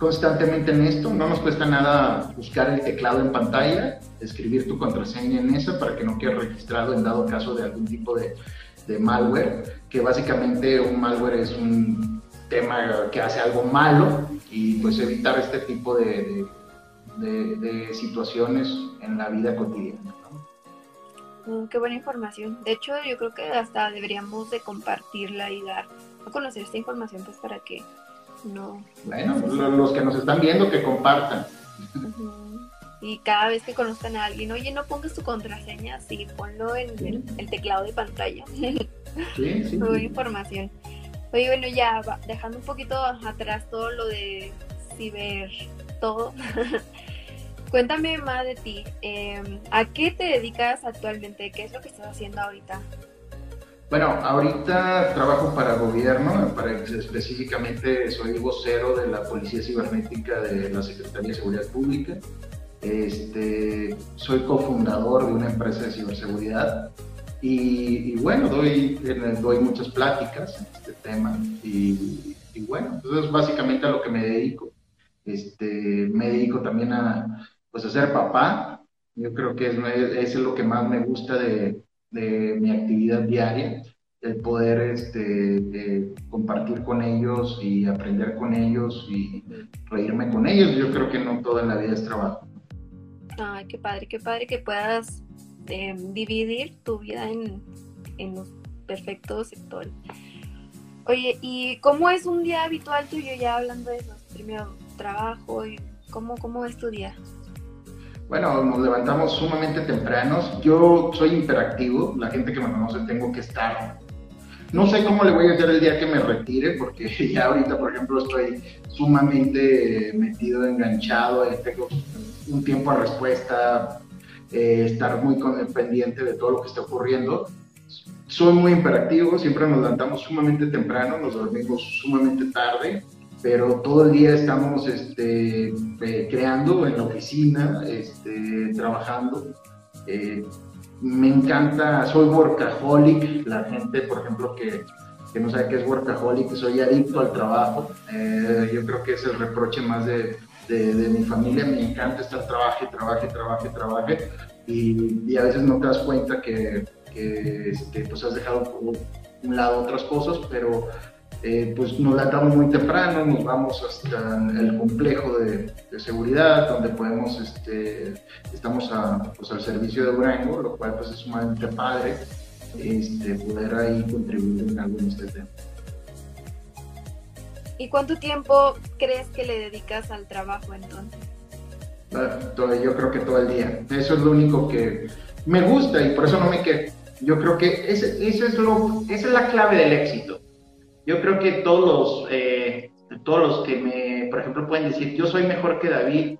S2: constantemente en esto. No nos cuesta nada buscar el teclado en pantalla, escribir tu contraseña en esa para que no quede registrado en dado caso de algún tipo de, de malware, que básicamente un malware es un tema que hace algo malo y pues evitar este tipo de de, situaciones en la vida cotidiana.
S1: Mm, qué buena información. De hecho, yo creo que hasta deberíamos de compartirla y dar a conocer esta información pues para que no...
S2: Bueno, los que nos están viendo que compartan.
S1: Y cada vez que conozcan a alguien, oye, no pongas tu contraseña, sí, ponlo en el, teclado de pantalla. Sí, sí. Buena información. Oye, bueno, ya dejando un poquito atrás todo lo de ciber todo. Cuéntame más de ti. Em, ¿A qué te dedicas actualmente? ¿Qué es lo que estás haciendo ahorita?
S2: Bueno, ahorita trabajo para gobierno, para, específicamente soy vocero de la Policía Cibernética de la Secretaría de Seguridad Pública. Este, soy cofundador de una empresa de ciberseguridad y, bueno, doy, doy muchas pláticas en este tema y, y bueno, entonces es básicamente a lo que me dedico. Este, me dedico también a, pues, a ser papá. Yo creo que es, es lo que más me gusta de, de mi actividad diaria, el poder este, compartir con ellos y aprender con ellos y reírme con ellos. Yo creo que no todo en la vida es trabajo.
S1: Ay, qué padre, qué padre que puedas eh, dividir tu vida en, en los perfectos sectores. Oye, ¿y cómo es un día habitual tuyo ya hablando de eso? Primero, trabajo y cómo, cómo es tu día?
S2: Bueno, nos levantamos sumamente tempranos. Yo soy interactivo, la gente que me conoce tengo que estar. No sé cómo le voy a hacer el día que me retire, porque ya ahorita, por ejemplo, estoy sumamente metido, enganchado, tengo un tiempo a respuesta, eh, estar muy pendiente de todo lo que está ocurriendo. Soy muy imperactivo, siempre nos levantamos sumamente temprano, nos dormimos sumamente tarde pero todo el día estamos este, eh, creando en la oficina, este, trabajando. Eh, me encanta, soy workaholic, la gente, por ejemplo, que, que, no sabe qué es workaholic, soy adicto al trabajo. Eh, yo creo que es el reproche más de, de, mi familia, me encanta estar trabaje, trabaje, trabaje, trabaje, y, a veces no te das cuenta que, que este, pues has dejado un lado otras cosas, pero eh, pues nos levantamos muy temprano, nos vamos hasta el complejo de, seguridad, donde podemos, este, estamos pues, al servicio de Durango, lo cual pues es sumamente padre este, poder ahí contribuir en algo en este tema.
S1: ¿Y cuánto tiempo crees que le dedicas al trabajo entonces?
S2: yo creo que todo el día. Eso es lo único que me gusta y por eso no me quedo. Yo creo que ese, es lo, esa es la clave del éxito yo creo que todos los, eh, todos los que me, por ejemplo, pueden decir, yo soy mejor que David,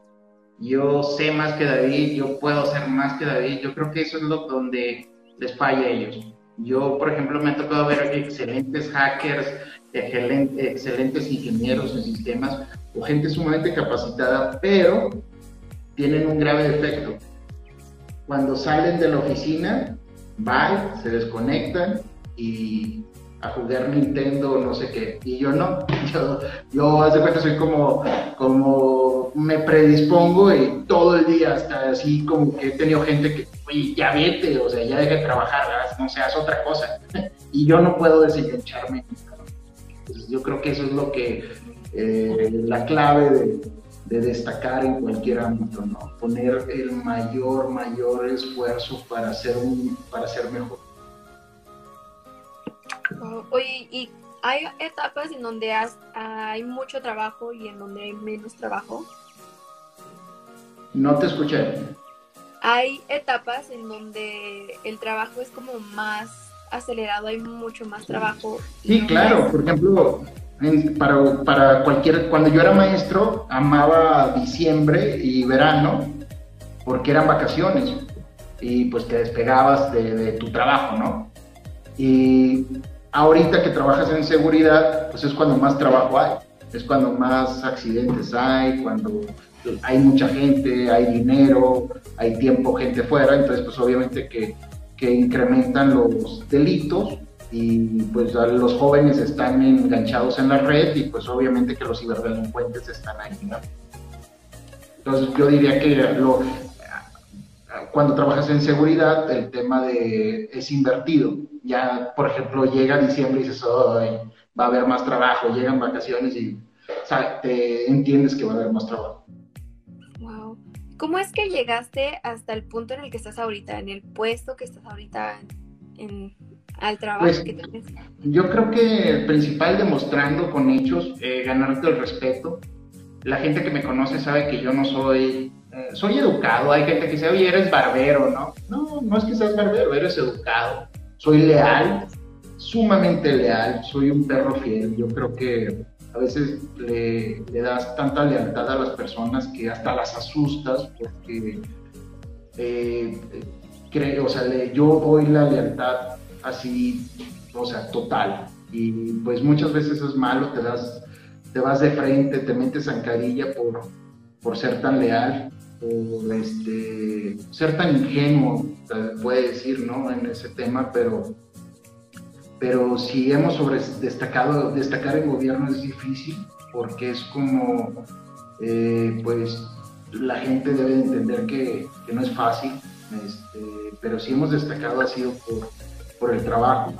S2: yo sé más que David, yo puedo ser más que David, yo creo que eso es lo donde les falla a ellos. Yo, por ejemplo, me ha tocado ver excelentes hackers, excelentes ingenieros en sistemas o gente sumamente capacitada, pero tienen un grave defecto. Cuando salen de la oficina, van, se desconectan y a jugar Nintendo, no sé qué. Y yo no, yo, yo hace cuenta, soy como, como me predispongo y todo el día, hasta así como que he tenido gente que, oye, ya vete, o sea, ya deje de trabajar, no seas otra cosa. y yo no puedo desengancharme. yo creo que eso es lo que, eh, la clave de, de destacar en cualquier ámbito, ¿no? Poner el mayor, mayor esfuerzo para ser, un, para ser mejor.
S1: Oye, ¿y hay etapas en donde hay mucho trabajo y en donde hay menos trabajo?
S2: No te escuché.
S1: Hay etapas en donde el trabajo es como más acelerado, hay mucho más trabajo.
S2: Sí, claro, por ejemplo, para, para cualquier, cuando yo era maestro, amaba diciembre y verano porque eran vacaciones y pues te despegabas de, de tu trabajo, ¿no? Y ahorita que trabajas en seguridad, pues es cuando más trabajo hay, es cuando más accidentes hay, cuando hay mucha gente, hay dinero, hay tiempo, gente fuera, entonces pues obviamente que, que incrementan los delitos y pues los jóvenes están enganchados en la red y pues obviamente que los ciberdelincuentes están ahí, ¿no? Entonces yo diría que cuando trabajas en seguridad el tema de es invertido. Ya, por ejemplo, llega diciembre y dices, va a haber más trabajo, llegan vacaciones y te entiendes que va a haber más trabajo.
S1: Wow. ¿Cómo es que llegaste hasta el punto en el que estás ahorita, en el puesto que estás ahorita en, al trabajo pues, que tienes?
S2: Yo creo que el principal demostrando con hechos, eh, ganarte el respeto. La gente que me conoce sabe que yo no soy, eh, soy educado. Hay gente que dice, oye, eres barbero, ¿no? No, no es que seas barbero, eres educado. Soy leal, sumamente leal, soy un perro fiel. Yo creo que a veces le, das tanta lealtad a las personas que hasta las asustas porque eh, creo, o sea, yo doy la lealtad así, o sea, total. Y pues muchas veces es malo, te das, te vas de frente, te metes zancadilla por, por ser tan leal, por este, ser tan ingenuo, puede decir, ¿no? En ese tema, pero, pero si hemos destacado, destacar en gobierno es difícil, porque es como, eh, pues, la gente debe entender que, que no es fácil, este, pero si hemos destacado ha sido por por el trabajo,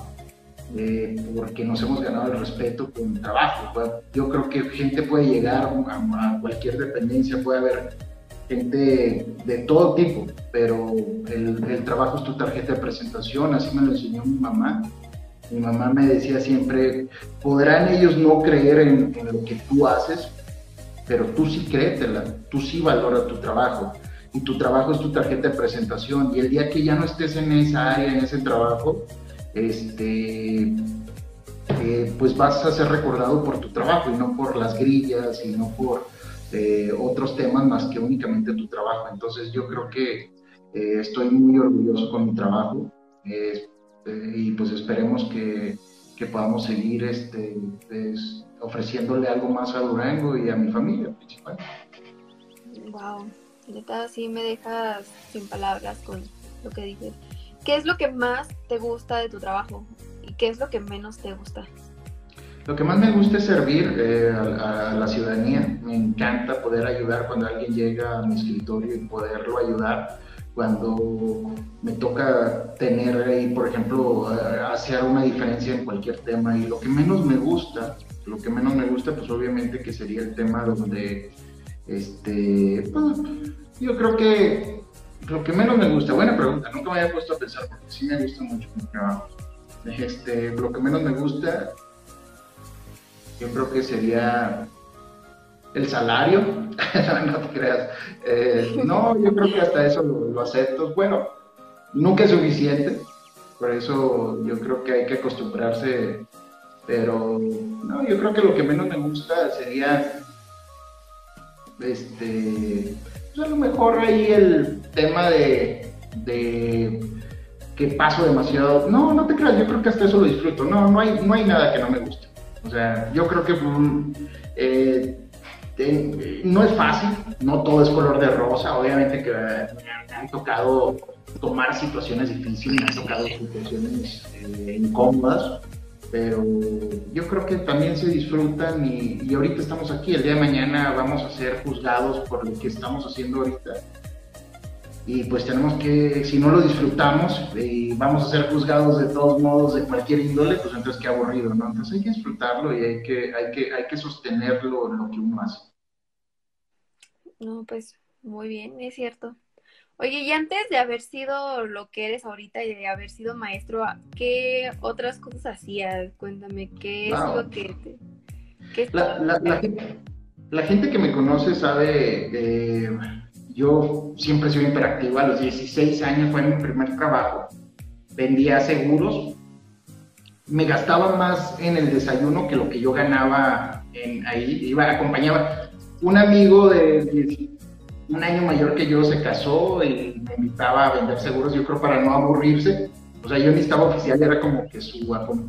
S2: eh, porque nos hemos ganado el respeto con el trabajo. Yo creo que gente puede llegar a, cualquier dependencia, puede haber gente de todo tipo, pero el, trabajo es tu tarjeta de presentación, así me lo enseñó mi mamá. Mi mamá me decía siempre, podrán ellos no creer en, lo que tú haces, pero tú sí créetela, tú sí valora tu trabajo y tu trabajo es tu tarjeta de presentación y el día que ya no estés en esa área, en ese trabajo, este, eh, pues vas a ser recordado por tu trabajo y no por las grillas y no por eh, otros temas más que únicamente tu trabajo. Entonces yo creo que eh, estoy muy orgulloso con mi trabajo y pues esperemos que, que podamos seguir este, pues, ofreciéndole algo más a Durango y a mi familia principal.
S1: Wow neta sí me dejas sin palabras con lo que dices. ¿Qué es lo que más te gusta de tu trabajo y qué es lo que menos te gusta?
S2: Lo que más me gusta es servir eh, a, la ciudadanía. Me encanta poder ayudar cuando alguien llega a mi escritorio y poderlo ayudar. Cuando me toca tener ahí, por ejemplo, eh, hacer una diferencia en cualquier tema. Y lo que menos me gusta, lo que menos me gusta, pues obviamente que sería el tema donde este, pues, yo creo que lo que menos me gusta, buena pregunta, nunca me había puesto a pensar porque sí me gusta mucho mi trabajo. Este, lo que menos me gusta, yo creo que sería el salario, no te creas. Eh, no, yo creo que hasta eso lo, acepto. Bueno, nunca es suficiente, por eso yo creo que hay que acostumbrarse, pero no, yo creo que lo que menos me gusta sería este, pues a lo mejor ahí el tema de, que paso demasiado. No, no te creas, yo creo que hasta eso lo disfruto. No, no hay, no hay nada que no me guste. O sea, yo creo que eh, no es fácil, no todo es color de rosa. Obviamente que me han tocado tomar situaciones difíciles, me han tocado situaciones eh, incómodas, pero yo creo que también se disfrutan y, ahorita estamos aquí, el día de mañana vamos a ser juzgados por lo que estamos haciendo ahorita. Y pues tenemos que, si no lo disfrutamos y vamos a ser juzgados de todos modos de cualquier índole, pues entonces qué aburrido, ¿no? Entonces hay que disfrutarlo y hay que, hay que, hay que sostenerlo en lo que uno hace.
S1: No, pues muy bien, es cierto. Oye, y antes de haber sido lo que eres ahorita y de haber sido maestro, ¿qué otras cosas hacías? Cuéntame, ¿qué es lo que te...
S2: la, la, gente, que me conoce sabe, eh, yo siempre soy hiperactivo, a los 16 años fue mi primer trabajo, vendía seguros, me gastaba más en el desayuno que lo que yo ganaba en, ahí, iba, acompañaba un amigo de un año mayor que yo se casó y me invitaba a vender seguros, yo creo para no aburrirse. O sea, yo estaba oficial, era como que su,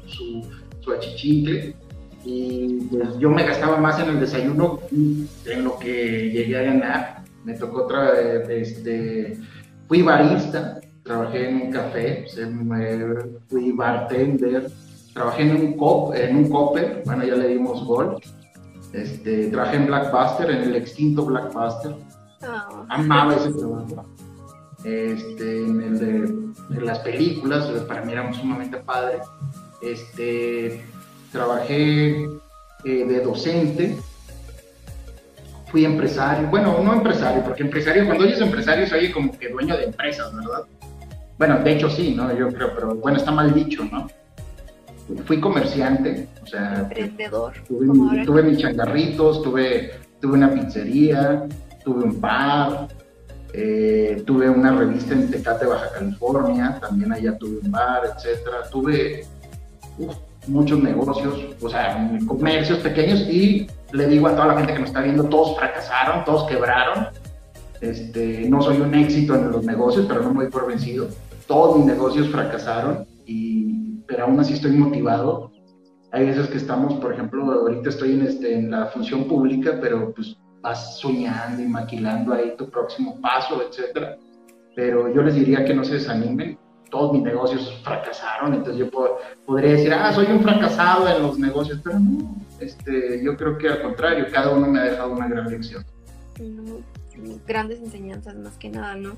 S2: su, su achichincle. Y pues, yo me gastaba más en el desayuno en lo que llegué a ganar. Me tocó otra este, fui barista, trabajé en un café, fui bartender, trabajé en un cop, en un copper, bueno ya le dimos gol. Este, trabajé en Blackbuster, en el extinto Blackbuster Ah. Amaba ese trabajo. Este, en, el de, las películas, para mí era sumamente padre. Este, trabajé eh, de docente, fui empresario, bueno, no empresario, porque empresario, cuando oyes empresario se oye como que dueño de empresas, ¿verdad? Bueno, de hecho sí, ¿no? Yo creo, pero bueno, está mal dicho, ¿no? Fui comerciante, o sea...
S1: Emprendedor.
S2: Tuve, tuve mis changarritos, tuve, tuve una pizzería, tuve un bar, eh, tuve una revista en Tecate, Baja California, también allá tuve un bar, etcétera. Tuve muchos negocios, o sea, comercios pequeños y le digo a toda la gente que me está viendo, todos fracasaron, todos quebraron. Este, no soy un éxito en los negocios, pero no me voy por vencido. Todos mis negocios fracasaron, y, pero aún así estoy motivado. Hay veces que estamos, por ejemplo, ahorita estoy en, este, en la función pública, pero pues vas soñando y maquilando ahí tu próximo paso, etcétera. Pero yo les diría que no se desanimen. Todos mis negocios fracasaron, entonces yo podría decir, ah, soy un fracasado en los negocios, pero no, este, yo creo que al contrario, cada uno me ha dejado una gran lección.
S1: grandes enseñanzas más que nada, ¿no?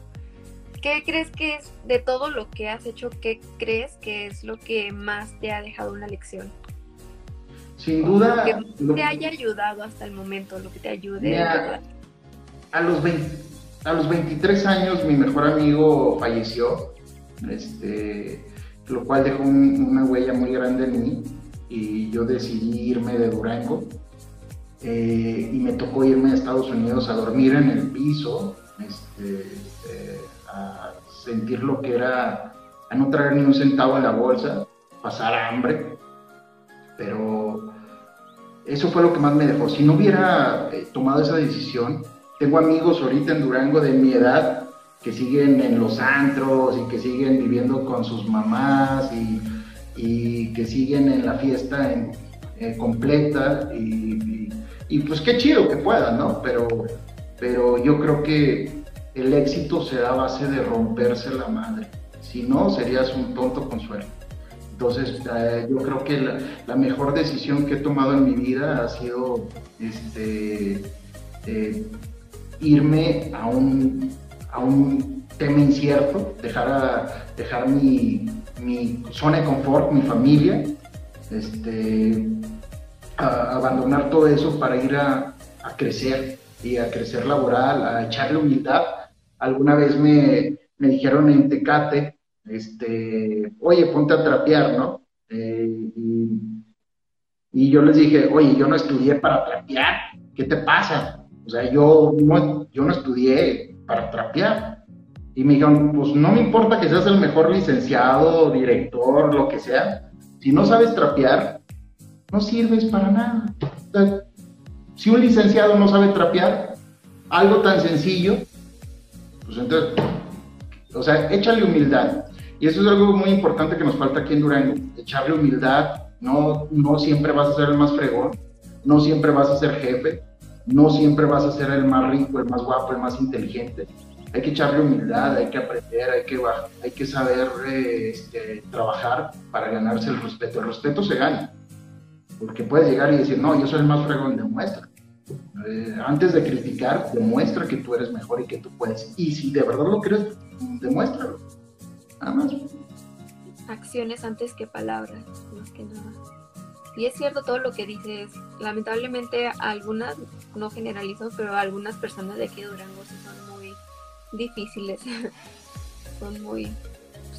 S1: ¿Qué crees que es de todo lo que has hecho, qué crees que es lo que más te ha dejado una lección?
S2: Sin duda.
S1: Lo que te haya ayudado hasta el momento, lo que te ayude.
S2: a, los a los 23 años mi mejor amigo falleció, este, lo cual dejó una huella muy grande en mí y yo decidí irme de Durango. Eh, y me tocó irme a Estados Unidos a dormir en el piso, este, eh, a sentir lo que era, a no traer ni un centavo en la bolsa, pasar hambre, pero eso fue lo que más me dejó. Si no hubiera eh, tomado esa decisión, tengo amigos ahorita en Durango de mi edad que siguen en los antros y que siguen viviendo con sus mamás y, que siguen en la fiesta eh, completa y, pues qué chido que puedan, ¿no? Pero, pero yo creo que el éxito se da a base de romperse la madre. Si no, serías un tonto con suerte. Entonces, eh, yo creo que la, mejor decisión que he tomado en mi vida ha sido este, eh, irme a un, a un tema incierto, dejar, a, dejar mi, mi, zona de confort, mi familia, este, abandonar todo eso para ir a, a, crecer y a crecer laboral, a echarle humildad. Alguna vez me, me dijeron en Tecate, este, oye, ponte a trapear, ¿no? Eh, y, yo les dije, oye, yo no estudié para trapear, ¿qué te pasa? O sea, yo yo no estudié para trapear. Y me dijeron, pues no me importa que seas el mejor licenciado, director, lo que sea, si no sabes trapear, no sirves para nada. si un licenciado no sabe trapear, algo tan sencillo, pues entonces, o sea, échale humildad. Y eso es algo muy importante que nos falta aquí en Durango, echarle humildad, no, no siempre vas a ser el más fregón, no siempre vas a ser jefe, no siempre vas a ser el más rico, el más guapo, el más inteligente. hay que echarle humildad, hay que aprender, hay que, hay que saber este, trabajar para ganarse el respeto. El respeto se gana, porque puedes llegar y decir, no, yo soy el más fregón, demuestra. Eh, antes de criticar, demuestra que tú eres mejor y que tú puedes. Y si de verdad lo crees, demuéstralo. Nada más.
S1: Acciones antes que palabras, más que nada. Y es cierto todo lo que dices. Lamentablemente algunas, no generalizo, pero algunas personas de aquí de Durango son muy difíciles. son muy...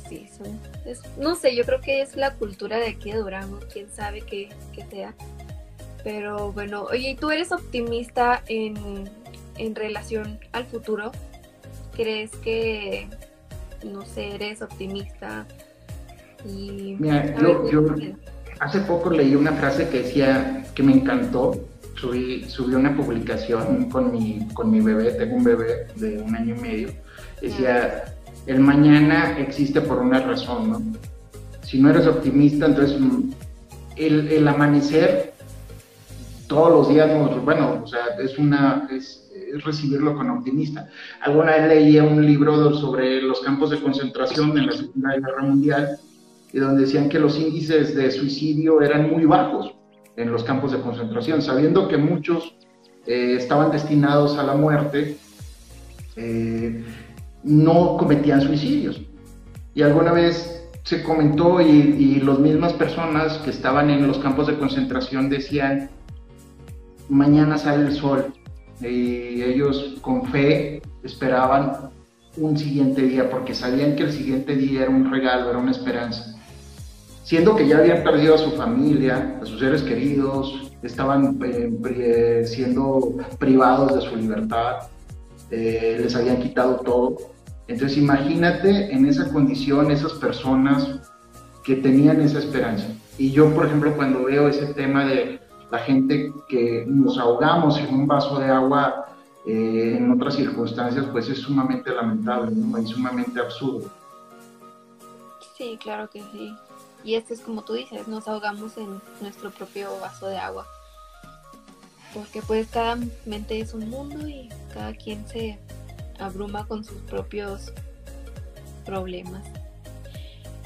S1: Sí, son... no sé, yo creo que es la cultura de aquí de Durango. Quién sabe qué, qué sea. Pero bueno, oye, ¿tú eres optimista en, en relación al futuro? ¿Crees que, no sé, eres optimista?
S2: Y, Mira, yo, yo, hace poco leí una frase que decía que me encantó. Subí, subí una publicación con mi, con mi bebé, tengo un bebé de un año y medio. Decía, el mañana existe por una razón, ¿no? Si no eres optimista, entonces el, el amanecer todos los días, bueno, o sea, es una, es, recibirlo con optimista. Alguna vez leía un libro sobre los campos de concentración en la Segunda Guerra Mundial y donde decían que los índices de suicidio eran muy bajos en los campos de concentración, sabiendo que muchos eh, estaban destinados a la muerte, eh, no cometían suicidios. Y alguna vez se comentó y, y las mismas personas que estaban en los campos de concentración decían, mañana sale el sol, y ellos con fe esperaban un siguiente día porque sabían que el siguiente día era un regalo, era una esperanza siendo que ya habían perdido a su familia, a sus seres queridos, estaban eh, siendo privados de su libertad, eh, les habían quitado todo. Entonces imagínate en esa condición esas personas que tenían esa esperanza. Y yo, por ejemplo, cuando veo ese tema de la gente que nos ahogamos en un vaso de agua eh, en otras circunstancias, pues es sumamente lamentable, ¿no? es sumamente absurdo.
S1: Sí, claro que sí. Y este es como tú dices, nos ahogamos en nuestro propio vaso de agua. Porque pues cada mente es un mundo y cada quien se abruma con sus propios problemas.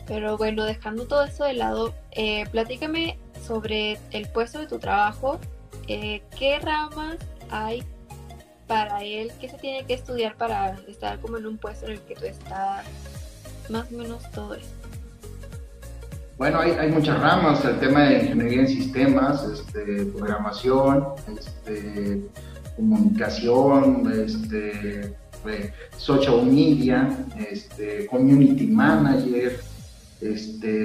S1: Pero bueno, dejando todo eso de lado, eh, platícame sobre el puesto de tu trabajo. Eh, ¿Qué ramas hay para él? ¿Qué se tiene que estudiar para estar como en un puesto en el que tú estás? Más o menos todo eso.
S2: Bueno, hay, muchas ramas, el tema de ingeniería en sistemas, este, programación, este, comunicación, este, social media, community manager,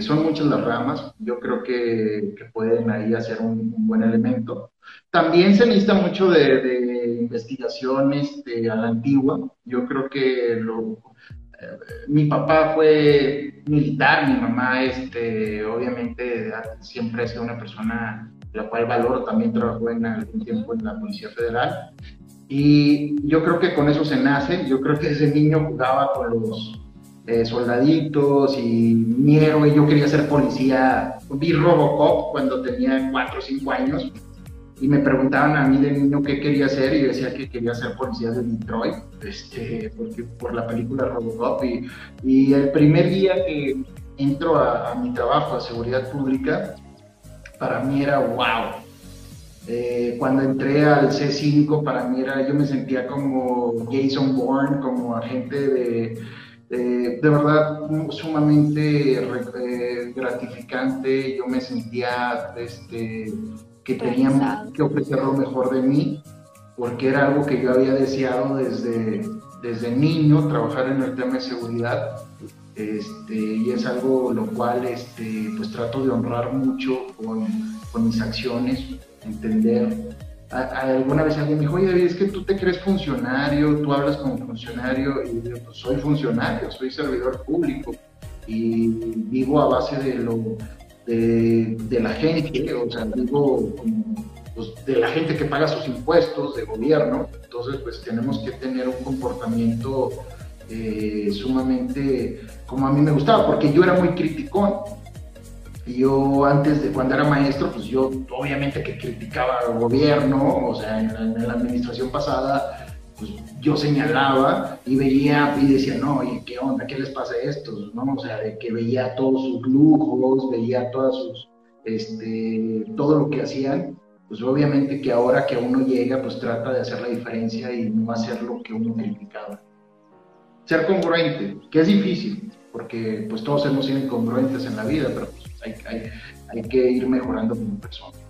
S2: son muchas las ramas, yo creo que, pueden ahí hacer un, buen elemento. También se necesita mucho de, de investigación a la antigua, yo creo que lo, mi papá fue militar, mi mamá, este, obviamente, siempre ha sido una persona la cual valoro, también trabajó en algún tiempo en la Policía Federal. Y yo creo que con eso se nace, yo creo que ese niño jugaba con los eh, soldaditos y mi héroe, yo quería ser policía, vi Robocop cuando tenía 4 o 5 años y me preguntaban a mí de niño qué quería hacer y yo decía que quería ser policía de Detroit, este, porque, por la película Robocop. Y, el primer día que entro a, mi trabajo, a seguridad pública, para mí era wow. Eh, cuando entré al C5, para mí era, yo me sentía como Jason Bourne, como agente de, de, verdad sumamente eh, gratificante. Yo me sentía este, que teníamos que ofrecer lo mejor de mí, porque era algo que yo había deseado desde, desde niño, trabajar en el tema de seguridad, este, y es algo lo cual este, pues trato de honrar mucho con, con mis acciones, entender. alguna vez alguien me dijo, oye, es que tú te crees funcionario, tú hablas como funcionario, y yo, pues soy funcionario, soy servidor público, y vivo a base de lo, de, la gente, o sea, digo, pues, de la gente que paga sus impuestos, de gobierno, entonces pues tenemos que tener un comportamiento eh, sumamente como a mí me gustaba, porque yo era muy criticón. Y yo antes de cuando era maestro, pues yo obviamente que criticaba al gobierno, o sea, en la, administración pasada, pues, yo señalaba y veía y decía, no, oye, ¿qué onda? ¿Qué les pasa a estos? ¿No? O sea, de que veía todos sus lujos, veía todas sus, este, todo lo que hacían, pues obviamente que ahora que uno llega, pues trata de hacer la diferencia y no hacer lo que uno criticaba. Ser congruente, que es difícil, porque pues todos hemos sido incongruentes en la vida, pero pues, hay, hay, hay que ir mejorando como persona.